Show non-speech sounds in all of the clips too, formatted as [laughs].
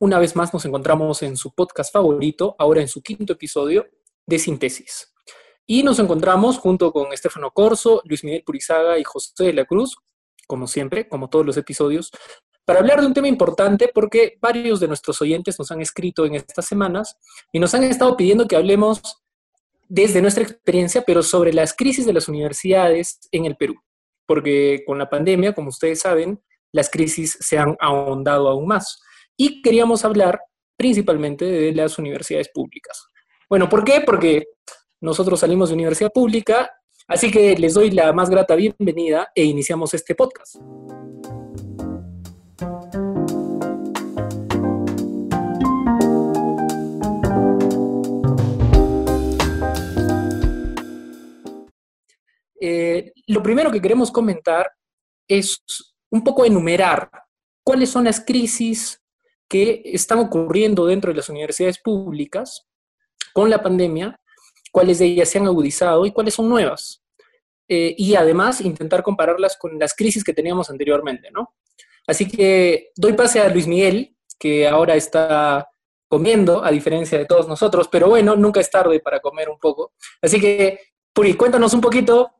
Una vez más nos encontramos en su podcast favorito, ahora en su quinto episodio de Síntesis. Y nos encontramos junto con Estefano Corso, Luis Miguel Purizaga y José de la Cruz, como siempre, como todos los episodios, para hablar de un tema importante porque varios de nuestros oyentes nos han escrito en estas semanas y nos han estado pidiendo que hablemos desde nuestra experiencia, pero sobre las crisis de las universidades en el Perú. Porque con la pandemia, como ustedes saben, las crisis se han ahondado aún más y queríamos hablar principalmente de las universidades públicas. Bueno, ¿por qué? Porque nosotros salimos de universidad pública, así que les doy la más grata bienvenida e iniciamos este podcast. Eh, lo primero que queremos comentar es un poco enumerar cuáles son las crisis que están ocurriendo dentro de las universidades públicas con la pandemia, cuáles de ellas se han agudizado y cuáles son nuevas. Eh, y además intentar compararlas con las crisis que teníamos anteriormente, ¿no? Así que doy pase a Luis Miguel, que ahora está comiendo, a diferencia de todos nosotros, pero bueno, nunca es tarde para comer un poco. Así que, Puri, cuéntanos un poquito,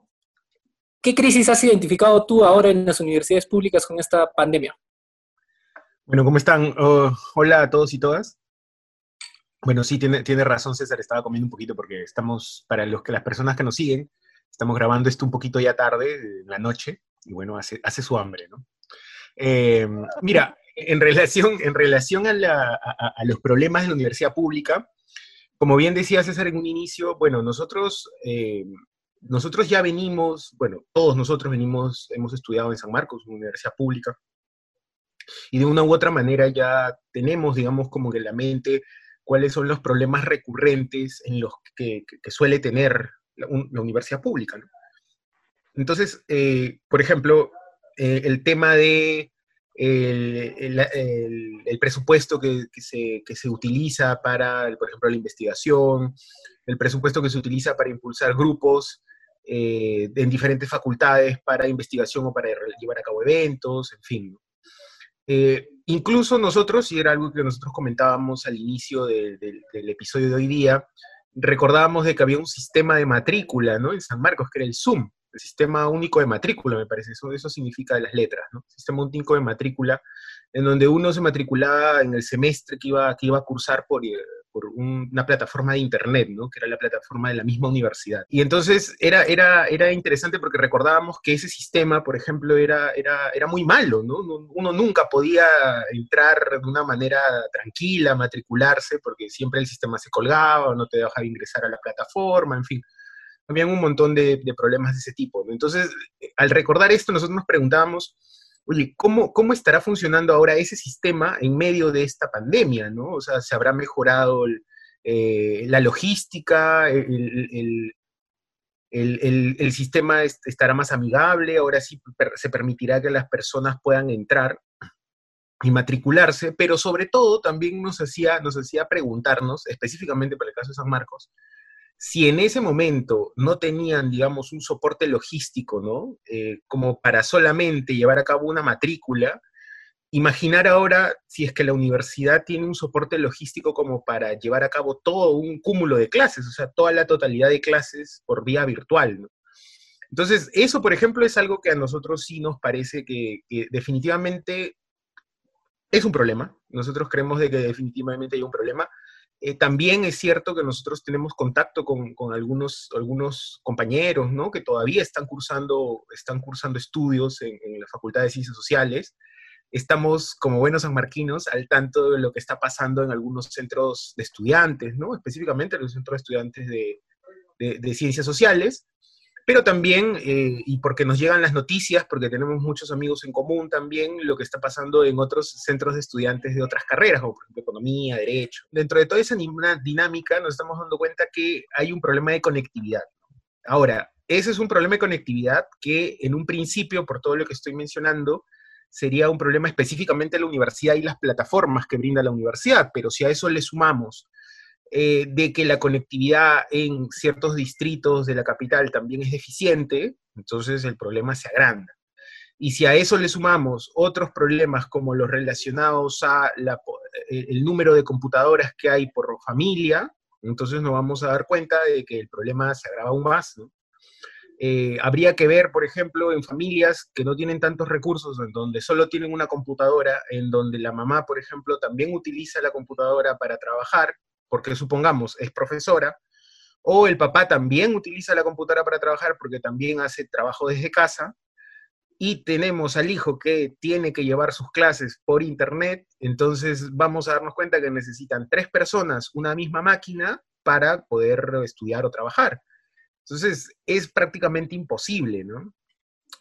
¿qué crisis has identificado tú ahora en las universidades públicas con esta pandemia? Bueno, ¿cómo están? Oh, hola a todos y todas. Bueno, sí, tiene, tiene razón César, estaba comiendo un poquito porque estamos, para los que las personas que nos siguen, estamos grabando esto un poquito ya tarde, en la noche, y bueno, hace, hace su hambre, ¿no? Eh, mira, en relación, en relación a, los problemas de la universidad pública, como bien decía César en un inicio, bueno, nosotros, eh, nosotros ya venimos, bueno, todos nosotros venimos, hemos estudiado en San Marcos, una universidad pública, y de una u otra manera ya tenemos, digamos, como que en la mente cuáles son los problemas recurrentes en los que, suele tener la, universidad pública. Entonces, eh, por ejemplo, eh, el tema de el, presupuesto que, se, se, utiliza para, por ejemplo, la investigación, el presupuesto que se utiliza para impulsar grupos eh, en diferentes facultades para investigación o para llevar a cabo eventos, en fin. Eh, incluso nosotros, y era algo que nosotros comentábamos al inicio del episodio de hoy día, recordábamos de que había un sistema de matrícula, ¿no? En San Marcos, que era el SUM, el Sistema Único de Matrícula, me parece, eso, eso significa las letras, ¿no? Sistema Único de Matrícula, en donde uno se matriculaba en el semestre que iba, que iba a cursar por, por una plataforma de internet, ¿no? que era la plataforma de la misma universidad. Y entonces era, era, era interesante porque recordábamos que ese sistema, por ejemplo, era, era, era muy malo, ¿no? Uno nunca podía entrar de una manera tranquila, matricularse, porque siempre el sistema se colgaba no te dejaba ingresar a la plataforma, en fin. Habían un montón de, de problemas de ese tipo. Entonces, al recordar esto, nosotros nos preguntábamos, ¿cómo, ¿cómo estará funcionando ahora ese sistema en medio de esta pandemia? ¿no? O sea, ¿se habrá mejorado eh, la logística? El, sistema estará más amigable? Ahora sí se permitirá que las personas puedan entrar y matricularse, pero sobre todo también nos hacía, nos hacía preguntarnos, específicamente para el caso de San Marcos, si en ese momento no tenían, digamos, un soporte logístico, ¿no? Eh, como para solamente llevar a cabo una matrícula, imaginar ahora si es que la universidad tiene un soporte logístico como para llevar a cabo todo un cúmulo de clases, o sea, toda la totalidad de clases por vía virtual, ¿no? Entonces, eso, por ejemplo, es algo que a nosotros sí nos parece que, que definitivamente es un problema. Nosotros creemos de que definitivamente hay un problema. Eh, también es cierto que nosotros tenemos contacto con, algunos, algunos compañeros, ¿no? Que todavía están cursando, están cursando estudios en, la Facultad de Ciencias Sociales. Estamos, como buenos sanmarquinos, al tanto de lo que está pasando en algunos centros de estudiantes, ¿no? Específicamente en los centros de estudiantes de, de, Ciencias Sociales. Pero también, eh, y porque nos llegan las noticias, porque tenemos muchos amigos en común también, lo que está pasando en otros centros de estudiantes de otras carreras, como por ejemplo economía, derecho. Dentro de toda esa dinámica nos estamos dando cuenta que hay un problema de conectividad. Ahora, ese es un problema de conectividad que en un principio, por todo lo que estoy mencionando, sería un problema específicamente de la universidad y las plataformas que brinda la universidad, pero si a eso le sumamos eh, de que la conectividad en ciertos distritos de la capital también es deficiente, entonces el problema se agranda. Y si a eso le sumamos otros problemas como los relacionados a eh, el número de computadoras que hay por familia, entonces nos vamos a dar cuenta de que el problema se agrava aún más. Eh, habría que ver, por ejemplo, en familias que no tienen tantos recursos, en donde solo tienen una computadora, en donde la mamá, por ejemplo, también utiliza la computadora para trabajar, porque supongamos es profesora, o el papá también utiliza la computadora para trabajar porque también hace trabajo desde casa, y tenemos al hijo que tiene que llevar sus clases por internet, entonces vamos a darnos cuenta que necesitan tres personas, una misma máquina, para poder estudiar o trabajar. Entonces, es prácticamente imposible, ¿no?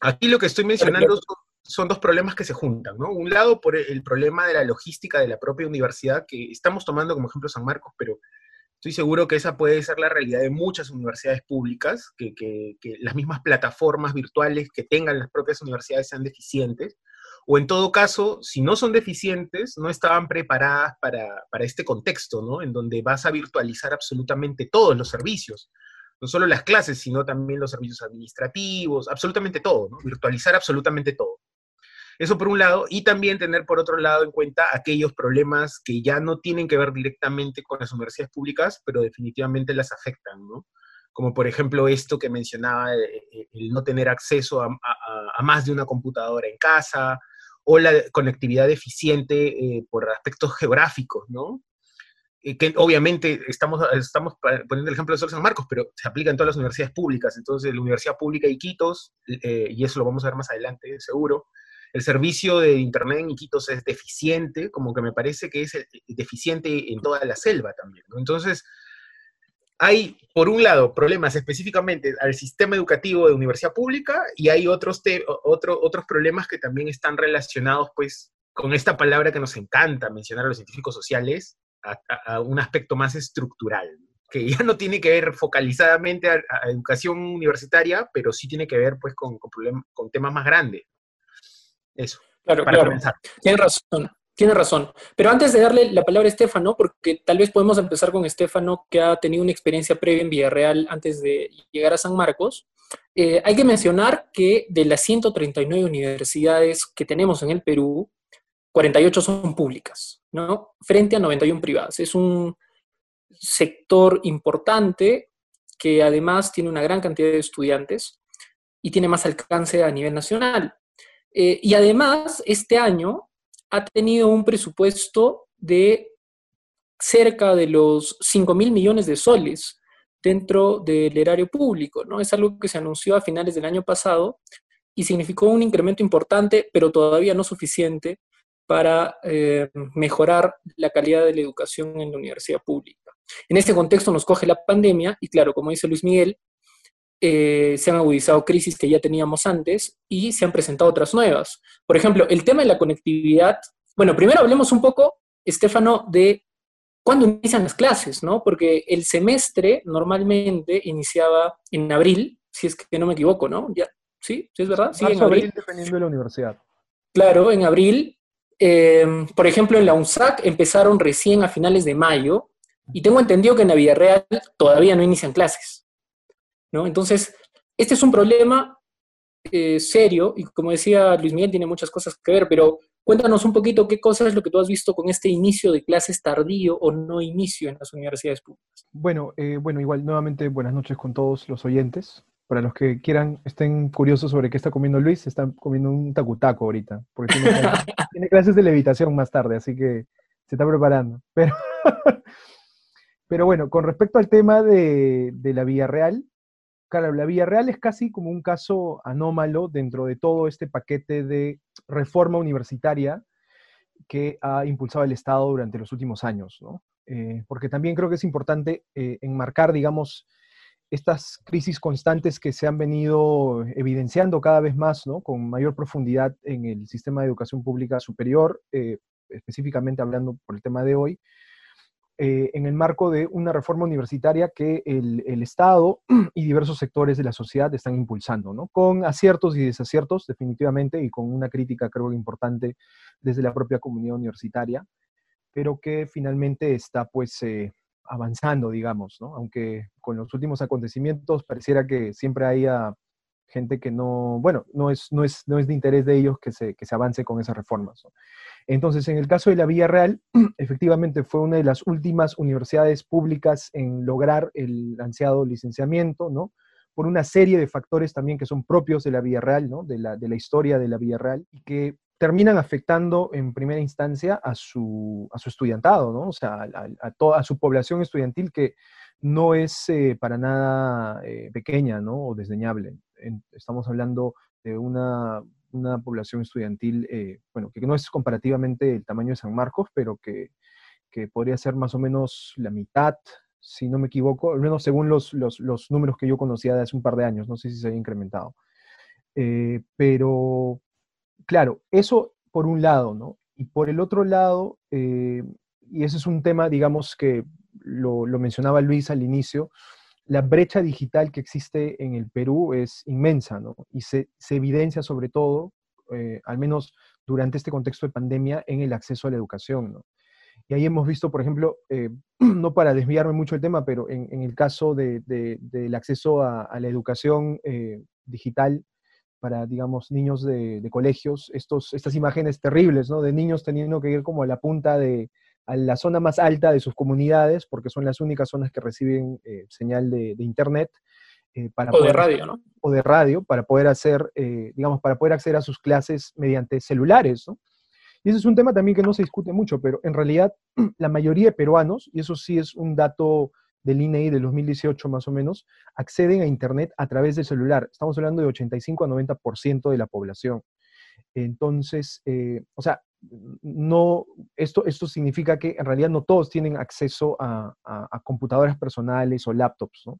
Aquí lo que estoy mencionando son, son, dos problemas que se juntan, ¿no? Un lado por el problema de la logística de la propia universidad, que estamos tomando como ejemplo San Marcos, pero Estoy seguro que esa puede ser la realidad de muchas universidades públicas, que, las mismas plataformas virtuales que tengan las propias universidades sean deficientes, o en todo caso, si no son deficientes, no estaban preparadas para, este contexto, ¿no? En donde vas a virtualizar absolutamente todos los servicios, no solo las clases, sino también los servicios administrativos, absolutamente todo, ¿no? Virtualizar absolutamente todo. Eso por un lado, y también tener por otro lado en cuenta aquellos problemas que ya no tienen que ver directamente con las universidades públicas, pero definitivamente las afectan, ¿no? Como por ejemplo esto que mencionaba, eh, eh, el no tener acceso a, más de una computadora en casa, o la conectividad eficiente eh, por aspectos geográficos, ¿no? que obviamente estamos, estamos poniendo el ejemplo de Sol San Marcos, pero se aplica en todas las universidades públicas. Entonces, la Universidad Pública de Iquitos, y eso lo vamos a ver más adelante, seguro, el servicio de Internet en Iquitos es deficiente, como que me parece que es eh, deficiente en toda la selva también. Entonces, hay, por un lado, problemas específicamente al sistema educativo de universidad pública y hay otros, otros problemas que también están relacionados, pues, con esta palabra que nos encanta mencionar a los científicos sociales, a, un aspecto más estructural, que ya no tiene que ver focalizadamente a, educación universitaria, pero sí tiene que ver, pues, con, con temas más grandes. Eso. Claro, claro. Tiene razón. Tiene razón. Pero antes de darle la palabra a Estefano, porque tal vez podemos empezar con Estefano, que ha tenido una experiencia previa en Villarreal antes de llegar a San Marcos, eh, hay que mencionar que de las 139 universidades que tenemos en el Perú, 48 son públicas, ¿no? Frente a 91 privadas. Es un sector importante que además tiene una gran cantidad de estudiantes y tiene más alcance a nivel nacional. Eh, y además, este año ha tenido un presupuesto de cerca de los 5 mil millones de soles dentro del erario público, ¿no? Es algo que se anunció a finales del año pasado y significó un incremento importante, pero todavía no suficiente para eh, mejorar la calidad de la educación en la universidad pública. En este contexto nos coge la pandemia y claro, como dice Luis Miguel, eh, se han agudizado crisis que ya teníamos antes y se han presentado otras nuevas. Por ejemplo, el tema de la conectividad. Bueno, primero hablemos un poco, Estefano, de cuándo inician las clases, ¿no? Porque el semestre normalmente iniciaba en abril, si es que no me equivoco, ¿no? Ya, ¿Sí? ¿Sí es verdad? Sí, en abril. dependiendo de la universidad. Claro, en abril. Em, por ejemplo, en la UNSAC empezaron recién a finales de mayo y tengo entendido que en la Villarreal todavía no inician clases. Entonces, este es un problema eh, serio y como decía Luis Miguel, tiene muchas cosas que ver, pero cuéntanos un poquito qué cosas es lo que tú has visto con este inicio de clases tardío o no inicio en las universidades públicas. Bueno, eh, bueno, igual nuevamente buenas noches con todos los oyentes. Para los que quieran, estén curiosos sobre qué está comiendo Luis, está comiendo un tacutaco ahorita, porque tiene, [laughs] clases de levitación más tarde, así que se está preparando. Pero, [laughs] pero bueno, con respecto al tema de, de la Vía Real, Claro, la Villarreal es casi como un caso anómalo dentro de todo este paquete de reforma universitaria que ha impulsado el Estado durante los últimos años, ¿no? Eh, porque también creo que es importante eh, enmarcar, digamos, estas crisis constantes que se han venido evidenciando cada vez más, ¿no? con mayor profundidad en el sistema de educación pública superior, eh, específicamente hablando por el tema de hoy, eh, en el marco de una reforma universitaria que el, el, Estado [clears throat] y diversos sectores de la sociedad están impulsando, ¿no? con aciertos y desaciertos definitivamente y con una crítica creo importante desde la propia comunidad universitaria, pero que finalmente está pues eh, avanzando, digamos, ¿no? aunque con los últimos acontecimientos pareciera que siempre haya gente que no, bueno, no es, no es, no es de interés de ellos que se, que se avance con esas reformas. Entonces, en el caso de la Villa Real, [clears throat] efectivamente fue una de las últimas universidades públicas en lograr el ansiado licenciamiento, ¿no? Por una serie de factores también que son propios de la Villa Real, ¿no? De la, de la historia de la Villa Real, y que terminan afectando en primera instancia a su, a su estudiantado, ¿no? O sea, a, a toda su población estudiantil que no es eh, para nada eh, pequeña, ¿no? O desdeñable. En, estamos hablando de una una población estudiantil, eh, bueno, que no es comparativamente el tamaño de San Marcos, pero que, que, podría ser más o menos la mitad, si no me equivoco, al menos según los, los, los números que yo conocía de hace un par de años, no sé si se había incrementado. Eh, pero, claro, eso por un lado, ¿no? Y por el otro lado, eh, y ese es un tema, digamos, que lo, lo mencionaba Luis al inicio, la brecha digital que existe en el Perú es inmensa, ¿no? Y se, evidencia sobre todo, eh, al menos durante este contexto de pandemia, en el acceso a la educación, ¿no? Y ahí hemos visto, por ejemplo, eh, [clears throat] no para desviarme mucho del tema, pero en, el caso de, de, del acceso a, a la educación eh, digital para, digamos, niños de, de, colegios, estos, estas imágenes terribles, ¿no? De niños teniendo que ir como a la punta de, a la zona más alta de sus comunidades, porque son las únicas zonas que reciben eh, señal de, de Internet. Eh, para o poder, de radio, ¿no? O de radio, para poder hacer, eh, digamos, para poder acceder a sus clases mediante celulares, ¿no? Y ese es un tema también que no se discute mucho, pero en realidad [clears throat] la mayoría de peruanos, y eso sí es un dato del INEI del 2018 más o menos, acceden a Internet a través del celular. Estamos hablando de 85 a 90% de la población. Entonces, eh, o sea, no, esto, esto significa que en realidad no todos tienen acceso a, computadoras personales o laptops, ¿no?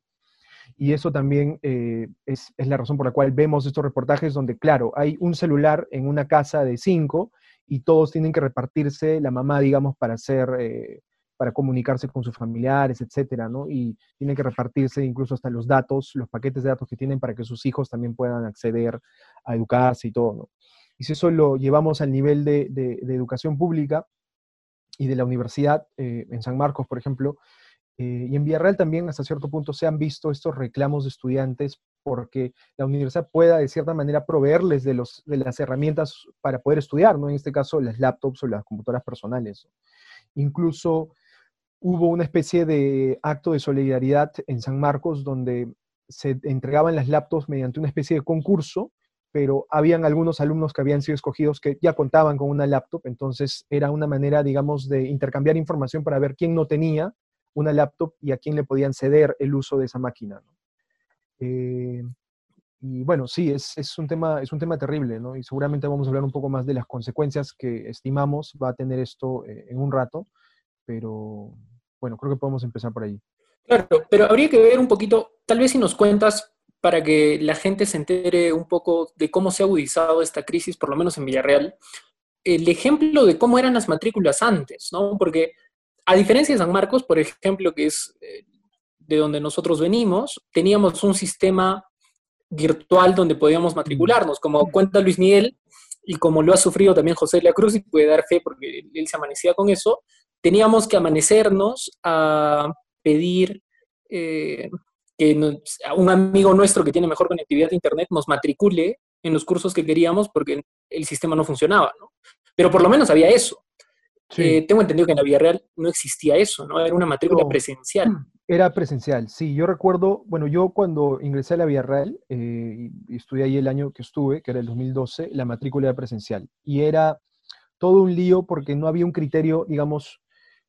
Y eso también eh, es, es, la razón por la cual vemos estos reportajes donde, claro, hay un celular en una casa de cinco y todos tienen que repartirse la mamá, digamos, para hacer, eh, para comunicarse con sus familiares, etcétera, ¿no? Y tienen que repartirse incluso hasta los datos, los paquetes de datos que tienen para que sus hijos también puedan acceder a educarse y todo, ¿no? Y si eso lo llevamos al nivel de, educación pública y de la universidad, eh, en San Marcos, por ejemplo, eh, y en Villarreal también hasta cierto punto se han visto estos reclamos de estudiantes porque la universidad pueda de cierta manera proveerles de, los, de las herramientas para poder estudiar, ¿no? En este caso las laptops o las computadoras personales. Incluso hubo una especie de acto de solidaridad en San Marcos donde se entregaban las laptops mediante una especie de concurso pero habían algunos alumnos que habían sido escogidos que ya contaban con una laptop, entonces era una manera, digamos, de intercambiar información para ver quién no tenía una laptop y a quién le podían ceder el uso de esa máquina. Eh, y bueno, sí, es, es, un tema, es un tema terrible, ¿no? Y seguramente vamos a hablar un poco más de las consecuencias que estimamos va a tener esto eh, en un rato, pero bueno, creo que podemos empezar por ahí. Claro, pero habría que ver un poquito, tal vez si nos cuentas para que la gente se entere un poco de cómo se ha agudizado esta crisis, por lo menos en Villarreal, el ejemplo de cómo eran las matrículas antes, ¿no? Porque a diferencia de San Marcos, por ejemplo, que es eh, de donde nosotros venimos, teníamos un sistema virtual donde podíamos matricularnos, como cuenta Luis Miguel y como lo ha sufrido también José La Cruz y puede dar fe porque él se amanecía con eso, teníamos que amanecernos a pedir eh, que nos, un amigo nuestro que tiene mejor conectividad de Internet nos matricule en los cursos que queríamos porque el sistema no funcionaba, ¿no? Pero por lo menos había eso. Sí. Eh, tengo entendido que en la vida real no existía eso, ¿no? Era una matrícula no, presencial. [clears throat] Era presencial, sí. Yo recuerdo, bueno, yo cuando ingresé a la Vía Real eh, y estudié ahí el año que estuve, que era el 2012, la matrícula era presencial. Y era todo un lío porque no había un criterio, digamos,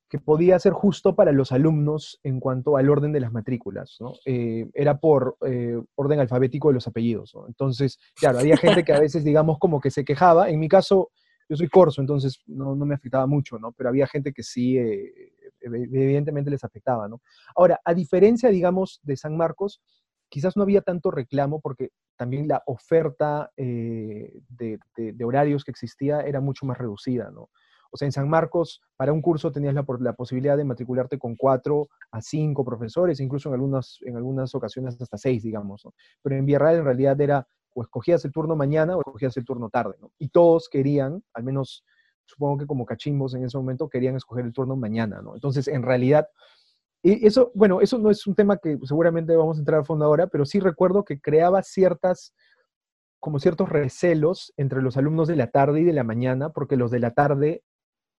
que podía ser justo para los alumnos en cuanto al orden de las matrículas, ¿no? Eh, era por eh, orden alfabético de los apellidos, ¿no? Entonces, claro, había gente que a veces, digamos, como que se quejaba. En mi caso, yo soy corso, entonces no, no me afectaba mucho, ¿no? Pero había gente que sí, eh, evidentemente les afectaba, ¿no? Ahora, a diferencia, digamos, de San Marcos, quizás no había tanto reclamo porque también la oferta eh, de, horarios que existía era mucho más reducida, ¿no? O sea, en San Marcos, para un curso tenías la, la, posibilidad de matricularte con cuatro a cinco profesores, incluso en algunas, en algunas ocasiones hasta seis, digamos. ¿no? Pero en Villarreal en realidad era o escogías el turno mañana o escogías el turno tarde, ¿no? Y todos querían, al menos supongo que como cachimbos en ese momento, querían escoger el turno mañana, ¿no? Entonces, en realidad, y eso, bueno, eso no es un tema que seguramente vamos a entrar a fondo ahora, pero sí recuerdo que creaba ciertas, como ciertos recelos entre los alumnos de la tarde y de la mañana, porque los de la tarde,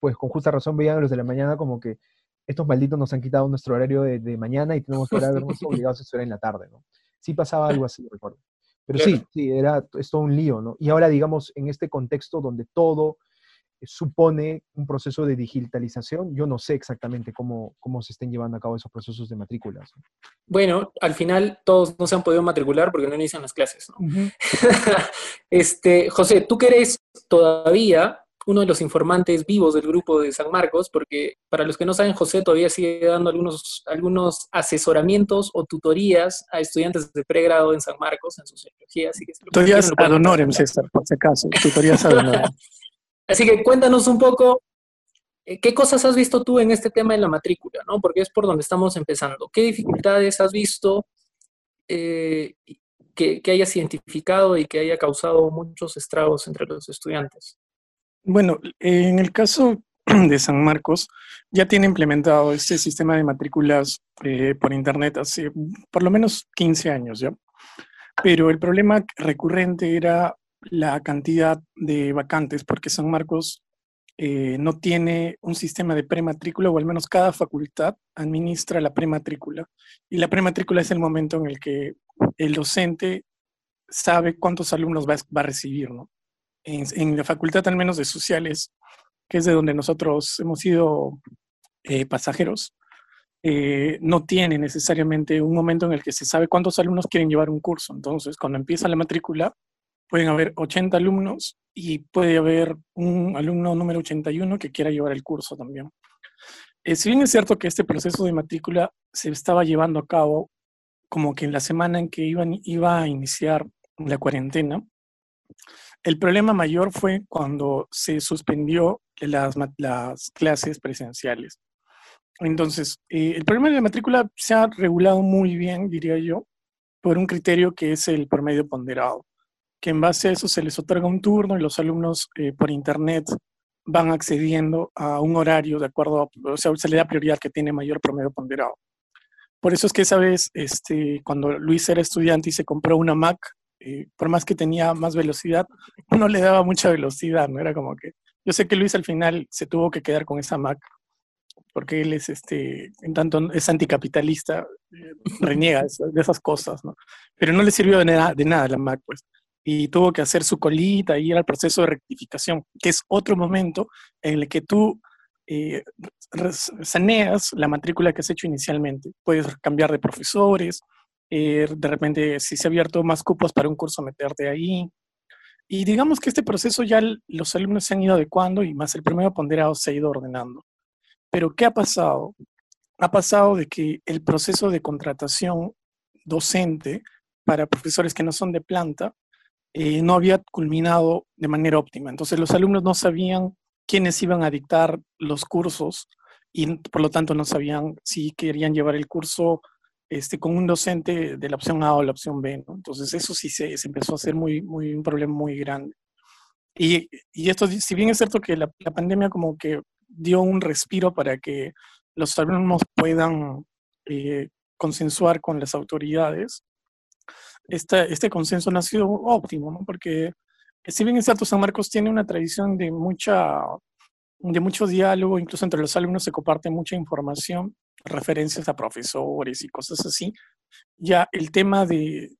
pues con justa razón veían a los de la mañana como que estos malditos nos han quitado nuestro horario de, mañana y tenemos que ahora [laughs] vernos obligados a estudiar en la tarde, ¿no? Sí pasaba algo así, recuerdo. Pero sí, sí, era, es todo un lío, ¿no? Y ahora, digamos, en este contexto donde todo supone un proceso de digitalización, yo no sé exactamente cómo, cómo se estén llevando a cabo esos procesos de matrículas. Bueno, al final todos no se han podido matricular porque no inician las clases, ¿no? [laughs] este, José, tú que eres todavía uno de los informantes vivos del grupo de San Marcos, porque para los que no saben, José todavía sigue dando algunos, algunos asesoramientos o tutorías a estudiantes de pregrado en San Marcos, en sociología. Así que tutorías ad honorem, César, por si acaso, tutorías ad honorem. [laughs] así que cuéntanos un poco, eh, ¿qué cosas has visto tú en este tema de la matrícula? ¿no? Porque es por donde estamos empezando. ¿Qué dificultades has visto eh, que, que hayas identificado y que haya causado muchos estragos entre los estudiantes? Bueno, en el caso [clears throat] de San Marcos, ya tiene implementado este sistema de matrículas eh, por Internet hace por lo menos 15 años ya. Pero el problema recurrente era la cantidad de vacantes, porque San Marcos eh, no tiene un sistema de prematrícula, o al menos cada facultad administra la prematrícula. Y la prematrícula es el momento en el que el docente sabe cuántos alumnos va, va a recibir, ¿no? En, la facultad al menos de sociales, que es de donde nosotros hemos sido eh, pasajeros, eh, no tiene necesariamente un momento en el que se sabe cuántos alumnos quieren llevar un curso. Entonces, cuando empieza la matrícula, pueden haber 80 alumnos y puede haber un alumno número 81 que quiera llevar el curso también. Eh, si bien es cierto que este proceso de matrícula se estaba llevando a cabo como que en la semana en que iban, iba a iniciar la cuarentena, el problema mayor fue cuando se suspendió las, las clases presenciales. Entonces, eh, el problema de la matrícula se ha regulado muy bien, diría yo, por un criterio que es el promedio ponderado, que en base a eso se les otorga un turno y los alumnos eh, por internet van accediendo a un horario de acuerdo, a, o sea, se le da prioridad que tiene mayor promedio ponderado. Por eso es que esa vez, este, cuando Luis era estudiante y se compró una Mac, eh, por más que tenía más velocidad, [laughs] no le daba mucha velocidad, ¿no? Era como que, yo sé que Luis al final se tuvo que quedar con esa Mac, porque él es, este, en tanto es anticapitalista, eh, [laughs] reniega de esas cosas, ¿no? Pero no le sirvió de nada, de nada la Mac, pues. Y tuvo que hacer su colita y ir al proceso de rectificación, que es otro momento en el que tú eh, saneas la matrícula que has hecho inicialmente. Puedes cambiar de profesores, eh, de repente si se ha abierto más cupos para un curso, meterte ahí. Y digamos que este proceso ya los alumnos se han ido adecuando y más el primero ponderado se ha ido ordenando. Pero ¿qué ha pasado? Ha pasado de que el proceso de contratación docente para profesores que no son de planta eh, no había culminado de manera óptima. Entonces los alumnos no sabían quiénes iban a dictar los cursos y por lo tanto no sabían si querían llevar el curso este, con un docente de la opción A o la opción B, ¿no? Entonces eso sí se, empezó a hacer muy, un problema muy grande. Y, esto, si bien es cierto que la, pandemia como que dio un respiro para que los alumnos puedan eh, consensuar con las autoridades, esta, este consenso no ha sido óptimo. Porque si bien es cierto, San Marcos tiene una tradición de mucha de mucho diálogo, incluso entre los alumnos se comparte mucha información, referencias a profesores y cosas así. Ya el tema de,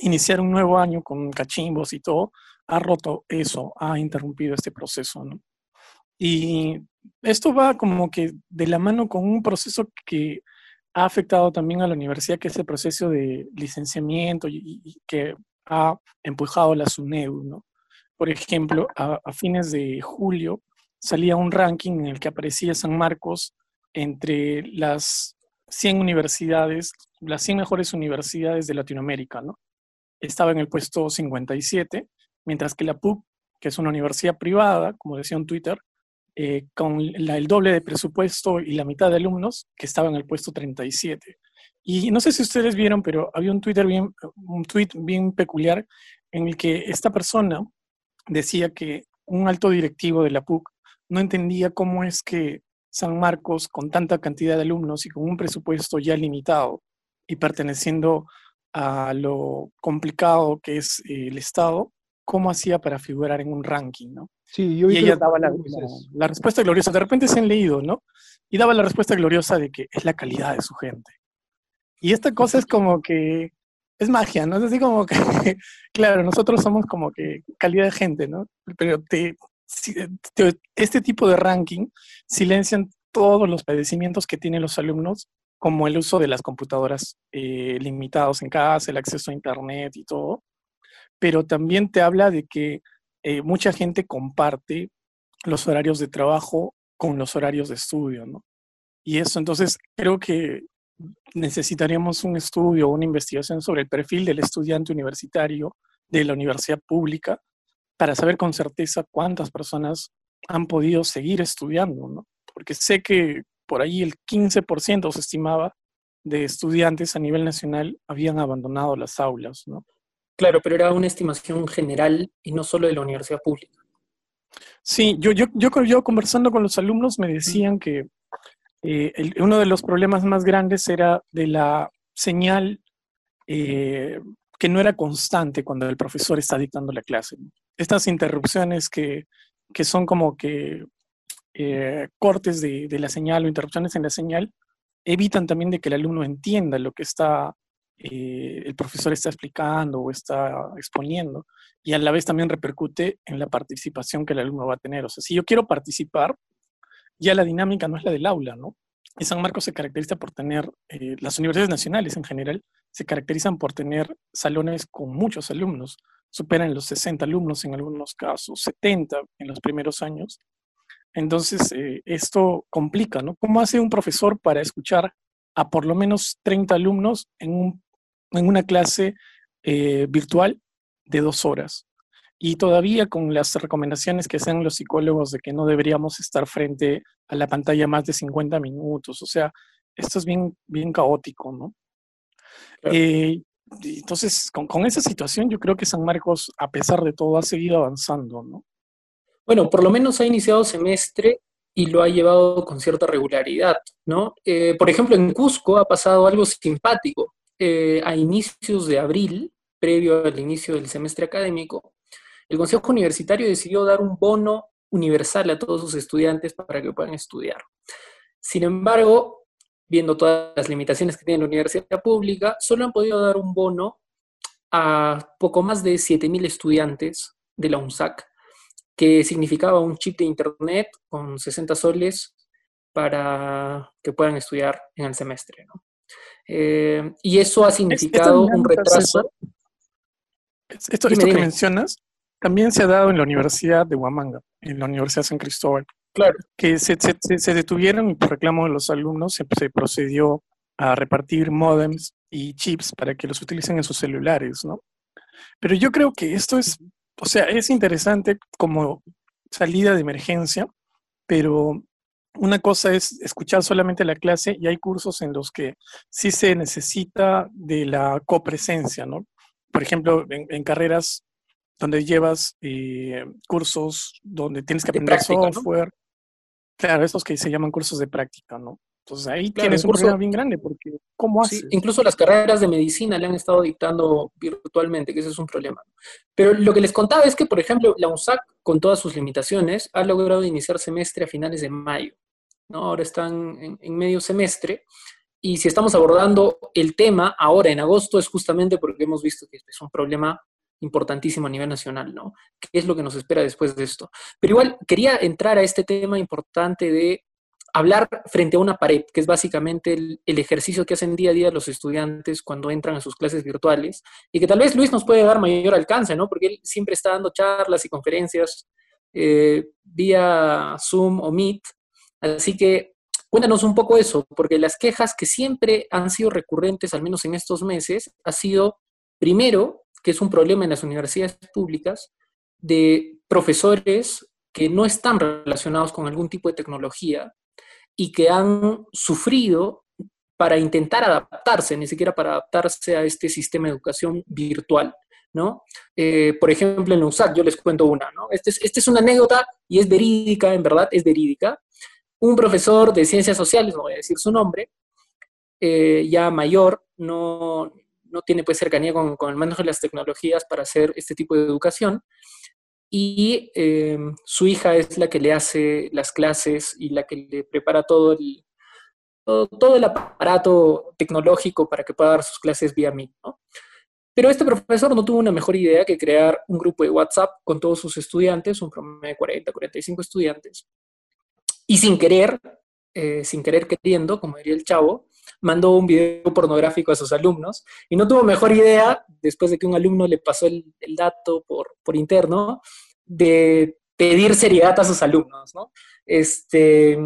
iniciar un nuevo año con cachimbos y todo ha roto eso, ha interrumpido este proceso. ¿no? Y esto va como que de la mano con un proceso que ha afectado también a la universidad, que es el proceso de licenciamiento y, que ha empujado la SUNEU. ¿no? Por ejemplo, a, a, fines de julio salía un ranking en el que aparecía San Marcos entre las 100 universidades, las 100 mejores universidades de Latinoamérica, ¿no? Estaba en el puesto 57, mientras que la PUC, que es una universidad privada, como decía en Twitter, eh, con el doble de presupuesto y la mitad de alumnos, que estaba en el puesto 37. Y no sé si ustedes vieron, pero había un, Twitter bien, un tweet bien peculiar en el que esta persona decía que un alto directivo de la PUC no entendía cómo es que San Marcos, con tanta cantidad de alumnos y con un presupuesto ya limitado y perteneciendo a lo complicado que es el Estado, cómo hacía para figurar en un ranking, ¿no? Sí, yo y ella daba la, la, respuesta gloriosa, de repente se han leído, ¿no? Y daba la respuesta gloriosa de que es la calidad de su gente. Y esta cosa es como que es magia, ¿no? Es así como que, [laughs] claro, nosotros somos como que calidad de gente, ¿no? Pero te, este tipo de ranking silencian todos los padecimientos que tienen los alumnos, como el uso de las computadoras eh, limitados en casa, el acceso a Internet y todo, pero también te habla de que eh, mucha gente comparte los horarios de trabajo con los horarios de estudio, ¿no? Y eso, entonces, creo que necesitaríamos un estudio, una investigación sobre el perfil del estudiante universitario de la universidad pública para saber con certeza cuántas personas han podido seguir estudiando, ¿no? Porque sé que por ahí el 15% se estimaba de estudiantes a nivel nacional habían abandonado las aulas, ¿no? Claro, pero era una estimación general y no solo de la universidad pública. Sí, yo, yo, yo, yo conversando con los alumnos me decían que eh, uno de los problemas más grandes era de la señal eh, que no era constante cuando el profesor está dictando la clase. Estas interrupciones que, que son como que eh, cortes de, de, la señal o interrupciones en la señal evitan también de que el alumno entienda lo que está eh, el profesor está explicando o está exponiendo y a la vez también repercute en la participación que el alumno va a tener. O sea, si yo quiero participar, ya la dinámica no es la del aula, ¿no? Y San Marcos se caracteriza por tener, eh, las universidades nacionales en general, se caracterizan por tener salones con muchos alumnos, superan los 60 alumnos en algunos casos, 70 en los primeros años. Entonces, eh, esto complica, ¿no? ¿Cómo hace un profesor para escuchar a por lo menos 30 alumnos en un en una clase eh, virtual de dos horas. Y todavía con las recomendaciones que hacen los psicólogos de que no deberíamos estar frente a la pantalla más de 50 minutos. O sea, esto es bien, bien caótico, ¿no? Eh, entonces, con, esa situación, yo creo que San Marcos, a pesar de todo, ha seguido avanzando, ¿no? Bueno, por lo menos ha iniciado semestre y lo ha llevado con cierta regularidad, ¿no? Eh, por ejemplo, en Cusco ha pasado algo simpático. Eh, a inicios de abril, previo al inicio del semestre académico, el Consejo Universitario decidió dar un bono universal a todos sus estudiantes para que puedan estudiar. Sin embargo, viendo todas las limitaciones que tiene la universidad pública, solo han podido dar un bono a poco más de 7.000 estudiantes de la UNSAC, que significaba un chip de internet con 60 soles para que puedan estudiar en el semestre. ¿no? Eh, y eso ha significado un retraso. Esto, esto que mencionas también se ha dado en la Universidad de Huamanga, en la Universidad San Cristóbal. Claro. Que se, se, detuvieron y por reclamo de los alumnos se, se, procedió a repartir modems y chips para que los utilicen en sus celulares, ¿no? Pero yo creo que esto es, o sea, es interesante como salida de emergencia, pero una cosa es escuchar solamente la clase y hay cursos en los que sí se necesita de la copresencia, ¿no? Por ejemplo, en, carreras donde llevas eh, cursos donde tienes que aprender software. Claro, estos que se llaman cursos de práctica, ¿no? Entonces ahí tienes un problema bien grande porque ¿cómo haces? incluso las carreras de medicina le han estado dictando virtualmente, que ese es un problema. Pero lo que les contaba es que, por ejemplo, la UNSAC, con todas sus limitaciones, ha logrado iniciar semestre a finales de mayo. ¿no? Ahora están en, medio semestre. Y si estamos abordando el tema ahora en agosto es justamente porque hemos visto que es un problema importantísimo a nivel nacional, ¿no? ¿Qué es lo que nos espera después de esto? Pero igual quería entrar a este tema importante de hablar frente a una pared, que es básicamente el, ejercicio que hacen día a día los estudiantes cuando entran a sus clases virtuales, y que tal vez Luis nos puede dar mayor alcance, ¿no? Porque él siempre está dando charlas y conferencias eh, vía Zoom o Meet. Así que cuéntanos un poco eso, porque las quejas que siempre han sido recurrentes, al menos en estos meses, ha sido, primero, que es un problema en las universidades públicas, de profesores que no están relacionados con algún tipo de tecnología y que han sufrido para intentar adaptarse, ni siquiera para adaptarse a este sistema de educación virtual. ¿no? Eh, por ejemplo, en la USAC, yo les cuento una, ¿no? Esta es, este es una anécdota y es verídica, en verdad, es verídica. Un profesor de ciencias sociales, no voy a decir su nombre, eh, ya mayor, no, no tiene pues cercanía con, con, el manejo de las tecnologías para hacer este tipo de educación, y eh, su hija es la que le hace las clases y la que le prepara todo el, todo, el aparato tecnológico para que pueda dar sus clases vía Meet, ¿no? Pero este profesor no tuvo una mejor idea que crear un grupo de WhatsApp con todos sus estudiantes, un promedio de 40, 45 estudiantes. Y sin querer, eh, sin querer queriendo, como diría el chavo, mandó un video pornográfico a sus alumnos y no tuvo mejor idea, después de que un alumno le pasó el, dato por, por interno, de pedir seriedad a sus alumnos, ¿no? Este,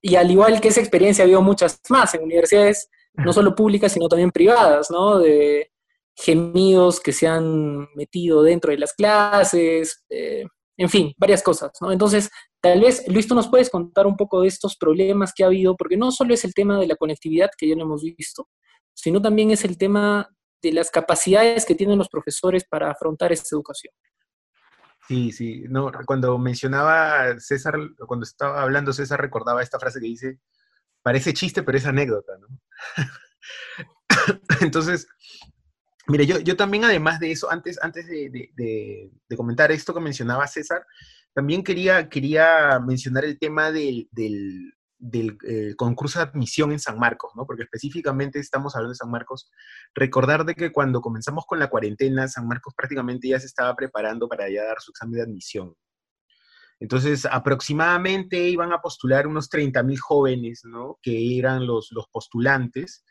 y al igual que esa experiencia, ha habido muchas más en universidades, no solo públicas, sino también privadas, ¿no? De gemidos que se han metido dentro de las clases, eh, en fin, varias cosas, ¿no? Entonces, tal vez, Luis, tú nos puedes contar un poco de estos problemas que ha habido, porque no solo es el tema de la conectividad, que ya lo hemos visto, sino también es el tema de las capacidades que tienen los profesores para afrontar esta educación. Sí, sí. No, cuando mencionaba César, cuando estaba hablando César, recordaba esta frase que dice, parece chiste, pero es anécdota, ¿no? [laughs] Entonces, mire, yo, yo también además de eso, antes, antes de, comentar esto que mencionaba César, también quería, quería mencionar el tema del, del eh, concurso de admisión en San Marcos, ¿no? Porque específicamente estamos hablando de San Marcos. Recordar de que cuando comenzamos con la cuarentena, San Marcos prácticamente ya se estaba preparando para ya dar su examen de admisión. Entonces, aproximadamente iban a postular unos 30.000 jóvenes, ¿no? Que eran los, los postulantes.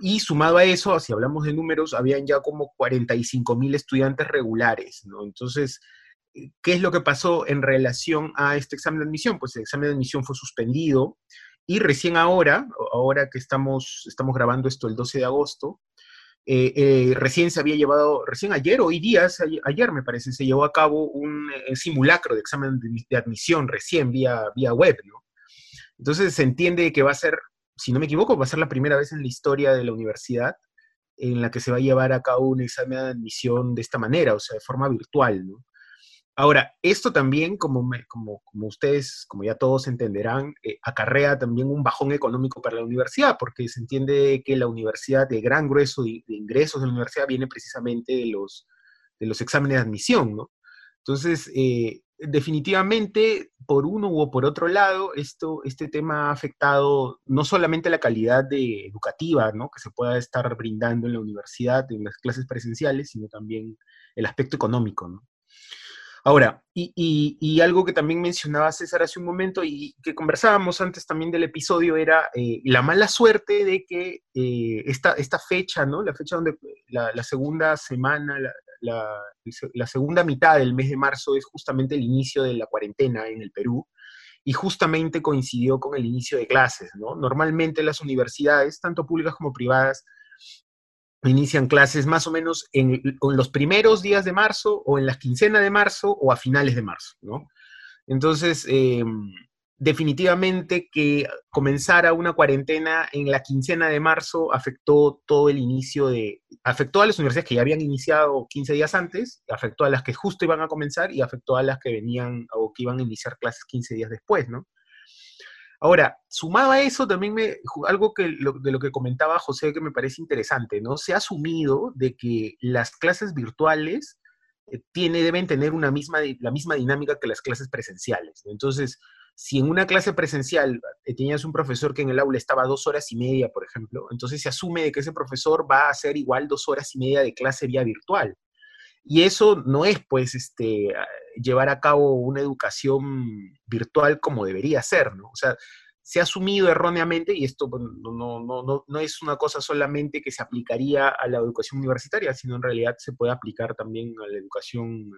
Y sumado a eso, si hablamos de números, habían ya como 45.000 estudiantes regulares, ¿no? Entonces, ¿Qué es lo que pasó en relación a este examen de admisión? Pues el examen de admisión fue suspendido y recién ahora, ahora que estamos, estamos grabando esto el 12 de agosto, eh, eh, recién se había llevado, recién ayer, hoy día, ayer me parece, se llevó a cabo un eh, simulacro de examen de, admisión recién vía, vía web, ¿no? Entonces se entiende que va a ser, si no me equivoco, va a ser la primera vez en la historia de la universidad en la que se va a llevar a cabo un examen de admisión de esta manera, o sea, de forma virtual. Ahora, esto también, como, como, ustedes, como ya todos entenderán, eh, acarrea también un bajón económico para la universidad, porque se entiende que la universidad, el gran grueso de, ingresos de la universidad viene precisamente de los, de los exámenes de admisión, ¿no? Entonces, eh, definitivamente, por uno u por otro lado, esto, este tema ha afectado no solamente la calidad de educativa ¿no? que se pueda estar brindando en la universidad, en las clases presenciales, sino también el aspecto económico. Ahora, y, algo que también mencionaba César hace un momento y que conversábamos antes también del episodio era eh, la mala suerte de que eh, esta, esta, fecha, ¿no? La fecha donde la, segunda semana, la, la, segunda mitad del mes de marzo es justamente el inicio de la cuarentena en el Perú y justamente coincidió con el inicio de clases, ¿no? Normalmente las universidades, tanto públicas como privadas, inician clases más o menos en, los primeros días de marzo o en la quincena de marzo o a finales de marzo, ¿no? Entonces, em, definitivamente que comenzara una cuarentena en la quincena de marzo afectó todo el inicio de, afectó a las universidades que ya habían iniciado 15 días antes, afectó a las que justo iban a comenzar y afectó a las que venían o que iban a iniciar clases 15 días después, ¿no? Ahora, sumado a eso, también me, algo que, de lo que comentaba José que me parece interesante, ¿no? Se ha asumido de que las clases virtuales eh, tiene, deben tener una misma, la misma dinámica que las clases presenciales. Entonces, si en una clase presencial eh, tenías un profesor que en el aula estaba dos horas y media, por ejemplo, entonces se asume de que ese profesor va a hacer igual dos horas y media de clase vía virtual. Y eso no es, pues, este, llevar a cabo una educación virtual como debería ser, ¿no? O sea, se ha asumido erróneamente, y esto no, no, no, no, es una cosa solamente que se aplicaría a la educación universitaria, sino en realidad se puede aplicar también a la educación